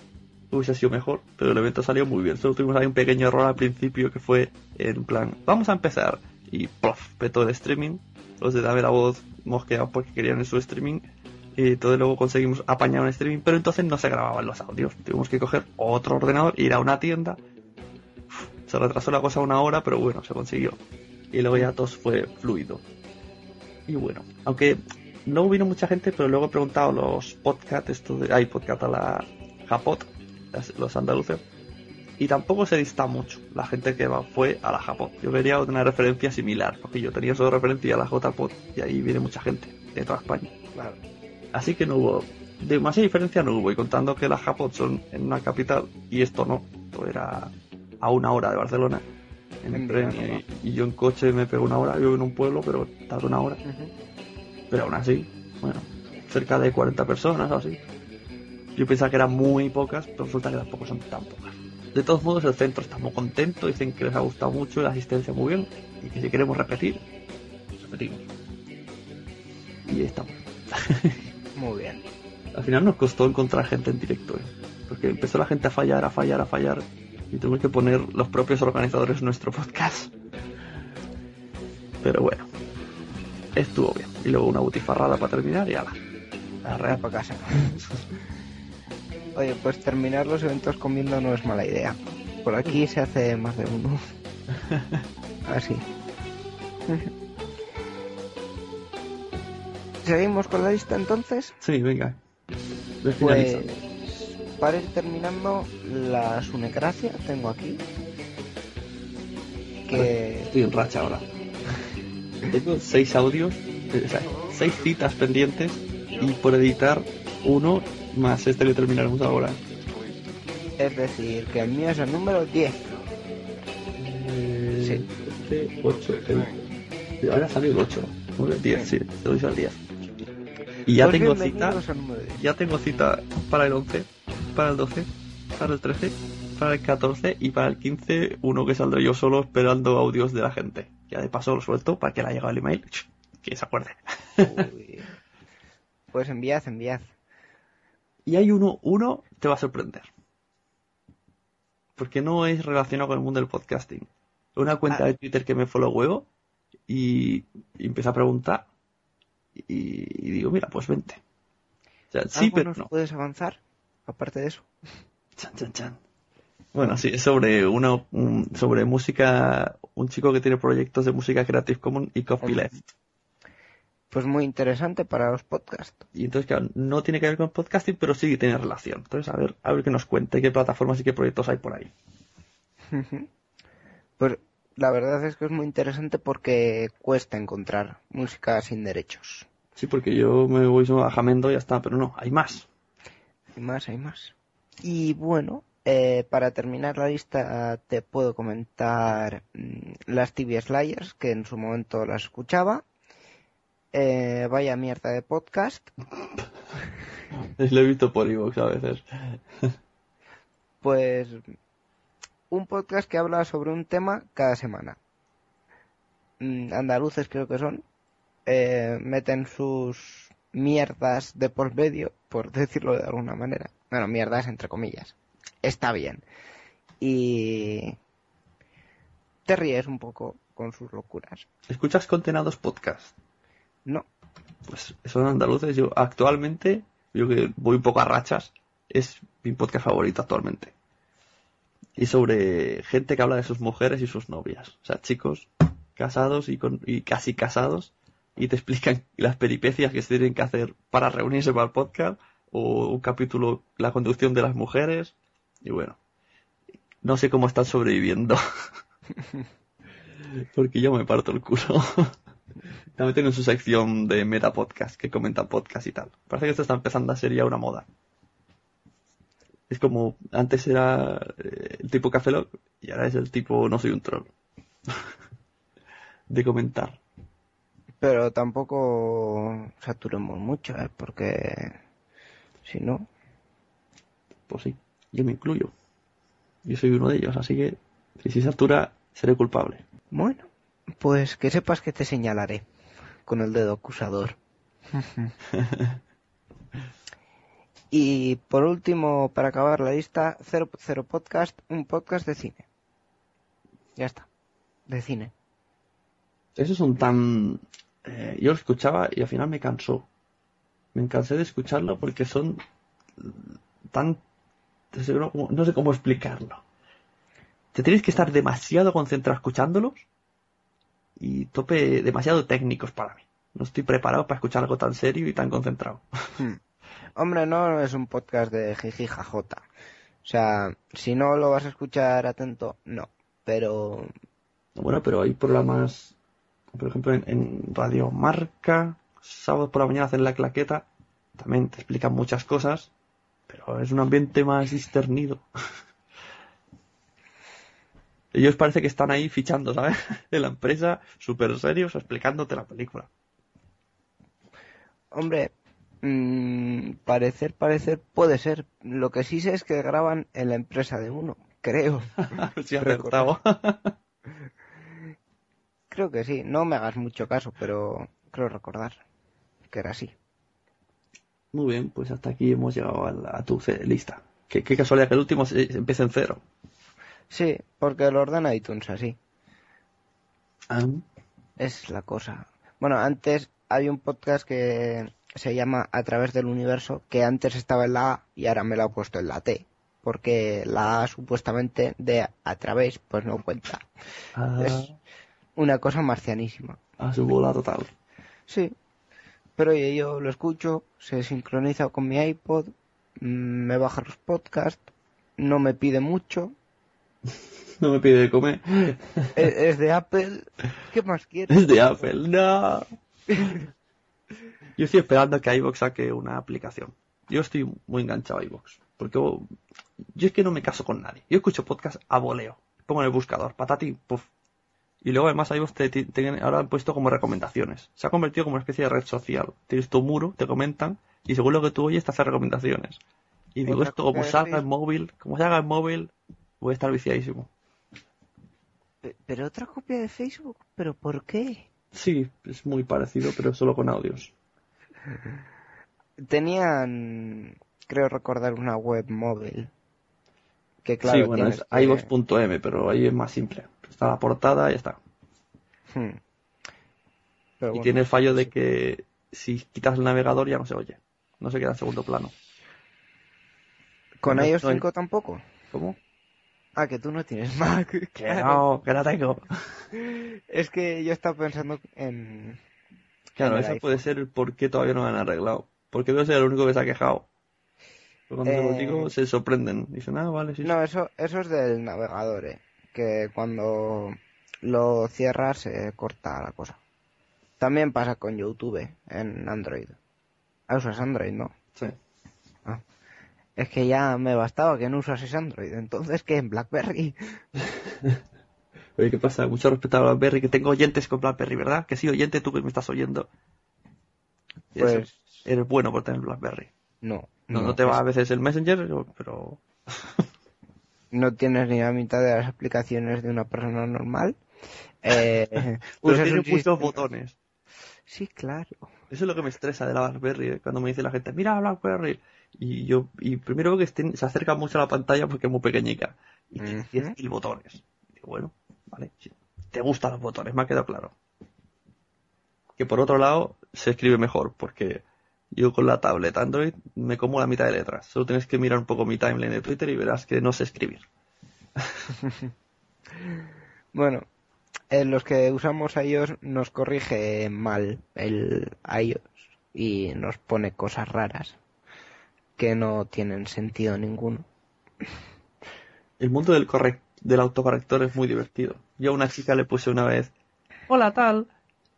hubiese sido mejor, pero el evento salió muy bien. Solo tuvimos ahí un pequeño error al principio que fue en plan, vamos a empezar. Y ¡plof! petó el streaming. Los de Dame la Voz mosqueados porque querían en su streaming. Y todo luego conseguimos apañar un streaming, pero entonces no se grababan los audios. Tuvimos que coger otro ordenador, ir a una tienda. Se retrasó la cosa una hora, pero bueno, se consiguió y luego ya todo fue fluido. Y bueno, aunque no vino mucha gente, pero luego he preguntado los podcast, esto de, hay podcast a la Japot, los andaluces, y tampoco se dista mucho. La gente que va fue a la Japot. Yo quería una referencia similar, porque yo tenía solo referencia a la JPOT y ahí viene mucha gente de toda España. Claro. Así que no hubo, demasiada diferencia no hubo, y contando que las Japot son en una capital y esto no, esto era a una hora de Barcelona en el En tren y, y yo en coche me pego una hora, yo vivo en un pueblo, pero tardo una hora. Pero aún así, bueno, cerca de 40 personas o así. Yo pensaba que eran muy pocas, pero resulta que tampoco son tan pocas. De todos modos, el centro está muy contento, dicen que les ha gustado mucho la asistencia muy bien, y que si queremos repetir, repetimos. Y ahí estamos. Muy bien. Al final nos costó encontrar gente en directo, ¿eh? porque empezó la gente a fallar, a fallar, a fallar, y tuvimos que poner los propios organizadores nuestro podcast. Pero bueno, estuvo bien. Y luego una butifarrada para terminar y ala. A Real real. para casa. Oye, pues terminar los eventos comiendo no es mala idea. Por aquí se hace más de uno. Así. ¿Seguimos con la lista entonces? Sí, venga. Ve Pues. Para ir terminando, la Sunecracia tengo aquí. Que Estoy en racha ahora. Tengo seis audios, eh, o sea, seis citas pendientes y por editar uno más este que terminaremos ahora. es decir, que el mío es el número 10. Sí. 8, Ahora salió el 8. 9, 10, sí, te doy al 10. Y ya Pues tengo cita. bienvenidos al número 10. Ya tengo cita para el 11, para el 12, para el 13, para el 14 y para el 15, uno que saldré yo solo esperando audios de la gente. Ya de paso lo suelto para que le haya llegado el email, que se acuerde. Uy. Pues enviad, enviad. Y hay uno, uno te va a sorprender. Porque no es relacionado con el mundo del podcasting. Una cuenta Ah. de Twitter que me follow huevo y, y empieza a preguntar y, y digo, mira, pues vente. O sea, sí, ¿Algo pero no. puedes avanzar? Aparte de eso. Chan, chan, chan. Bueno, sí, es sobre una un- sobre música, un chico que tiene proyectos de música Creative Commons y copyleft. Pues muy interesante para los podcasts. Y entonces, claro, no tiene que ver con podcasting, pero sí tiene relación. Entonces, a ver, a ver qué nos cuente, qué plataformas y qué proyectos hay por ahí. Pues la verdad es que es muy interesante porque cuesta encontrar música sin derechos. Sí, porque yo me voy solo a Jamendo y ya está, pero no, hay más. Hay más, hay más. Y bueno, eh, para terminar la lista te puedo comentar mm, las TV Slayers, que en su momento las escuchaba. Eh, vaya mierda de podcast. Lo he visto por iVoox a veces. Pues un podcast que habla sobre un tema cada semana. Mm, Andaluces creo que son. Eh, meten sus mierdas de por medio, por decirlo de alguna manera. Bueno, mierdas entre comillas. Está bien. Y te ríes un poco con sus locuras. ¿Escuchas Contenados Podcast? No. Pues son andaluces. Yo actualmente, yo que voy un poco a rachas, es mi podcast favorito actualmente. Y sobre gente que habla de sus mujeres y sus novias. O sea, chicos casados y, con, y casi casados y te explican las peripecias que se tienen que hacer para reunirse para el podcast o un capítulo, la conducción de las mujeres. Y bueno, no sé cómo están sobreviviendo. Porque yo me parto el culo. También tienen su sección de meta podcast que comentan podcast y tal. Parece que esto está empezando a ser ya una moda. Es como antes era eh, el tipo Café Lock y ahora es el tipo no soy un troll. de comentar. Pero tampoco saturemos mucho, ¿eh? Porque si no... Pues sí, yo me incluyo. Yo soy uno de ellos, así que si se satura, seré culpable. Bueno, pues que sepas que te señalaré con el dedo acusador. y por último, para acabar la lista, Cero, Cero Podcast, un podcast de cine. Ya está, de cine. Esos son tan... eh, yo lo escuchaba y al final me cansó. Me cansé de escucharlo porque son tan... No sé cómo- explicarlo. Te tienes que estar demasiado concentrado escuchándolos y tope demasiado técnicos para mí. No estoy preparado para escuchar algo tan serio y tan concentrado. Hmm. Hombre, no es un podcast de jiji jajota. O sea, si no lo vas a escuchar atento, no. Pero Bueno, pero hay programas, por ejemplo, en, en Radio Marca, sábado por la mañana hacen la claqueta, también te explican muchas cosas, pero es un ambiente más disternido. Ellos parece que están ahí fichando, ¿sabes? En la empresa, súper serios, explicándote la película. Hombre, mm, parecer, parecer puede ser. Lo que sí sé es que graban en la empresa de uno, creo. He acertado. Creo que sí. No me hagas mucho caso, pero creo recordar que era así. Muy bien, pues hasta aquí hemos llegado a, la- a tu lista. Qué, qué casualidad que el último se- empiece en cero. Sí, porque lo ordena iTunes así. Ah, Es la cosa. Bueno, antes había un podcast que se llama A través del universo, que antes estaba en la A y ahora me lo ha puesto en la T. Porque la A supuestamente de a través, pues no cuenta. ah, Es Una cosa marcianísima. A su bola total. Sí. Pero oye, yo lo escucho, se sincroniza con mi iPod, mm, me baja los podcasts, no me pide mucho, No me pide de comer. es, es de Apple, ¿qué más quieres? Es de Apple, no. Yo estoy esperando a que iVoox saque una aplicación. Yo estoy muy enganchado a iVoox. Porque yo, es que no me caso con nadie. Yo escucho podcast a voleo. Pongo en el buscador, patati, puff. Y luego además iVoox te, te- te- ahora han puesto como recomendaciones. Se ha convertido como una especie de red social. Tienes tu muro, te comentan, y según lo que tú oyes te hace recomendaciones. Y digo, Otra esto como salga en Facebook. móvil, como salga en móvil, voy a estar viciadísimo. Pe- Pero otra copia de Facebook, ¿pero por qué? Sí, es muy parecido, pero solo con audios. Tenían, creo recordar, una web móvil. Que claro, sí, bueno, es que- iVoox.m, pero ahí es más simple. Está la portada y ya está. Hmm. Pero y bueno, tiene el fallo de que si quitas el navegador ya no se oye. No se queda en segundo plano. ¿Con no iOS estoy- 5 tampoco? ¿Cómo? Ah, que tú no tienes Mac. Que claro. no, que la tengo. Es que yo estaba pensando en... Claro, en ese iPhone. puede ser el por qué todavía no lo han arreglado. Porque debe ser el único que se ha quejado. Pero cuando se lo Eh, digo, se sorprenden. Dicen, ah, vale, sí". No, eso, eso es del navegador, eh, que cuando lo cierras se corta la cosa. También pasa con YouTube en Android. Ah, usas Android, ¿no? Sí. Ah. Es que ya me bastaba que no usases Android. Entonces, ¿qué? ¿En BlackBerry? Oye, ¿qué pasa? Mucho respeto a BlackBerry, que tengo oyentes con BlackBerry, ¿verdad? Que sí, oyente, tú que me estás oyendo. Eso, Pues eres bueno por tener BlackBerry. no. No, no te va es- a veces el Messenger, pero no tienes ni la mitad de las aplicaciones de una persona normal. Eh, Pero tiene muchos sistema- botones. Sí, claro. Eso es lo que me estresa de la BlackBerry, ¿eh? cuando me dice la gente, mira BlackBerry. Y yo, y primero que estén- se acerca mucho a la pantalla porque es muy pequeñica. Y tiene Ujú. 10.000 botones. Y digo, bueno, vale, sí, te gustan los botones, me ha quedado claro. Que por otro lado, se escribe mejor, porque yo con la tablet Android me como la mitad de letras. Solo tienes que mirar un poco mi timeline de Twitter y verás que no sé escribir. Bueno, en los que usamos iOS nos corrige mal el iOS y nos pone cosas raras que no tienen sentido ninguno. El mundo del, correc- del autocorrector es muy divertido. Yo a una chica le puse una vez, hola tal,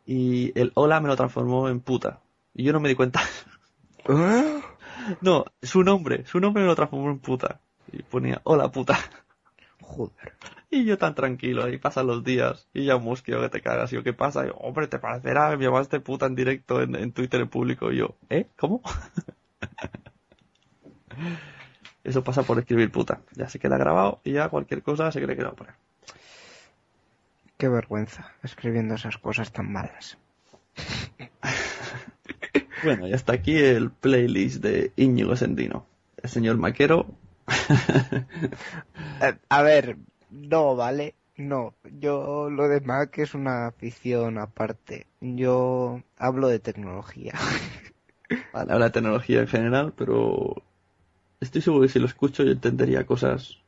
y el hola me lo transformó en puta. Y yo no me di cuenta. no, su nombre, su nombre me lo transformó en puta. Y ponía, hola puta. Joder. Y yo tan tranquilo, y pasan los días, y ya mosqueo que te cagas. Y yo, ¿qué pasa? Y yo, hombre, ¿te parecerá? Me llamaste puta en directo en, en Twitter en público. Y yo, ¿eh? ¿Cómo? Eso pasa por escribir puta. Ya se queda grabado y ya cualquier cosa se cree que lo a poner. Qué vergüenza escribiendo esas cosas tan malas. Bueno, y hasta aquí el playlist de Íñigo Sendino. El señor Maquero. Eh, a ver, no, ¿vale? No, yo lo de Mac es una afición aparte. Yo hablo de tecnología. Vale, habla de tecnología en general, pero estoy seguro que si lo escucho yo entendería cosas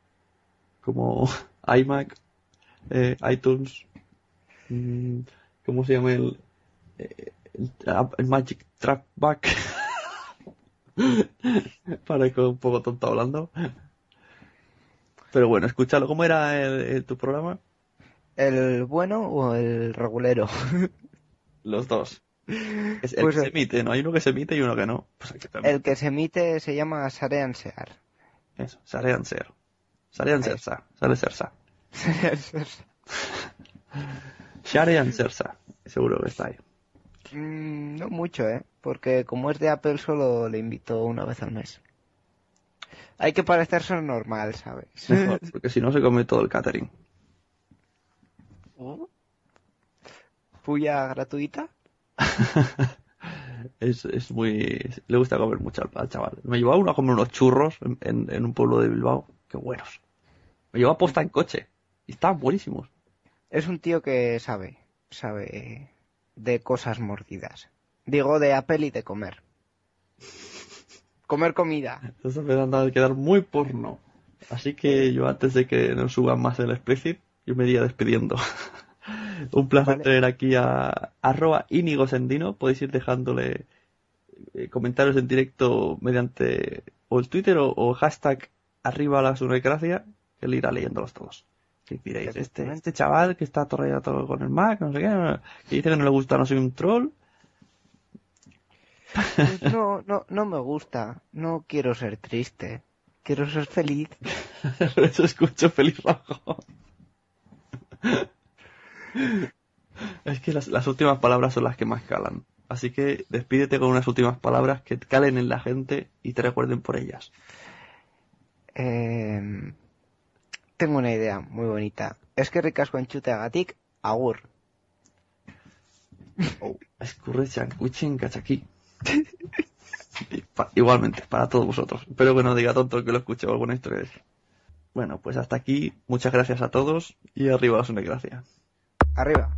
como iMac, eh, iTunes, mm, ¿cómo se llama el, eh, el, Magic Trackback? Parezco un poco tonto hablando. Pero bueno, escúchalo. ¿Cómo era el- el- tu programa? ¿El bueno o el regulero? Los dos. Es el Pues que se el- emite, ¿no? Hay uno que se emite y uno que no. Pues. El que se emite se llama Sarean Sear. Eso, Sarean Ser. Sarean Sersa. Sale Sersa. Sharean Sersa. Seguro que está ahí. Mm, no mucho, ¿eh? Porque como es de Apple solo le invito una vez al mes. Hay que parecerse normal, ¿sabes? Mejor, porque si no se come todo el catering. Puya gratuita. Es, es muy... Le gusta comer mucho al, al chaval. Me llevaba uno a comer unos churros en, en- en un pueblo de Bilbao. Qué buenos. Me llevaba posta en coche. Y estaban buenísimos. Es un tío que sabe, sabe de cosas mordidas. Digo de Apple y de comer. Comer comida. Esto está empezando a quedar muy porno. Así que yo antes de que nos suban más el explicit, yo me iría despidiendo. Un placer Vale. tener aquí a arroba Íñigo Sendino. Podéis ir dejándole eh, comentarios en directo mediante o el Twitter o, o hashtag arriba la que él irá leyéndolos todos. Diréis, este, este chaval que está todo todo con el Mac, no sé qué, que dice que no le gusta, no soy un troll. Pues no, no, no me gusta. No quiero ser triste. Quiero ser feliz. Por eso escucho feliz rojo. Es que las, las últimas palabras son las que más calan. Así que despídete con unas últimas palabras que calen en la gente y te recuerden por ellas. Eh, tengo una idea muy bonita. Es que ricasco enchute agatik, agur. Oh, escurre chancuchen cachaqui. Y pa- Igualmente, para todos vosotros. Espero que no diga tonto que lo escuche o alguna historia. Bueno, pues hasta aquí. Muchas gracias a todos y arriba la gracia. Arriba.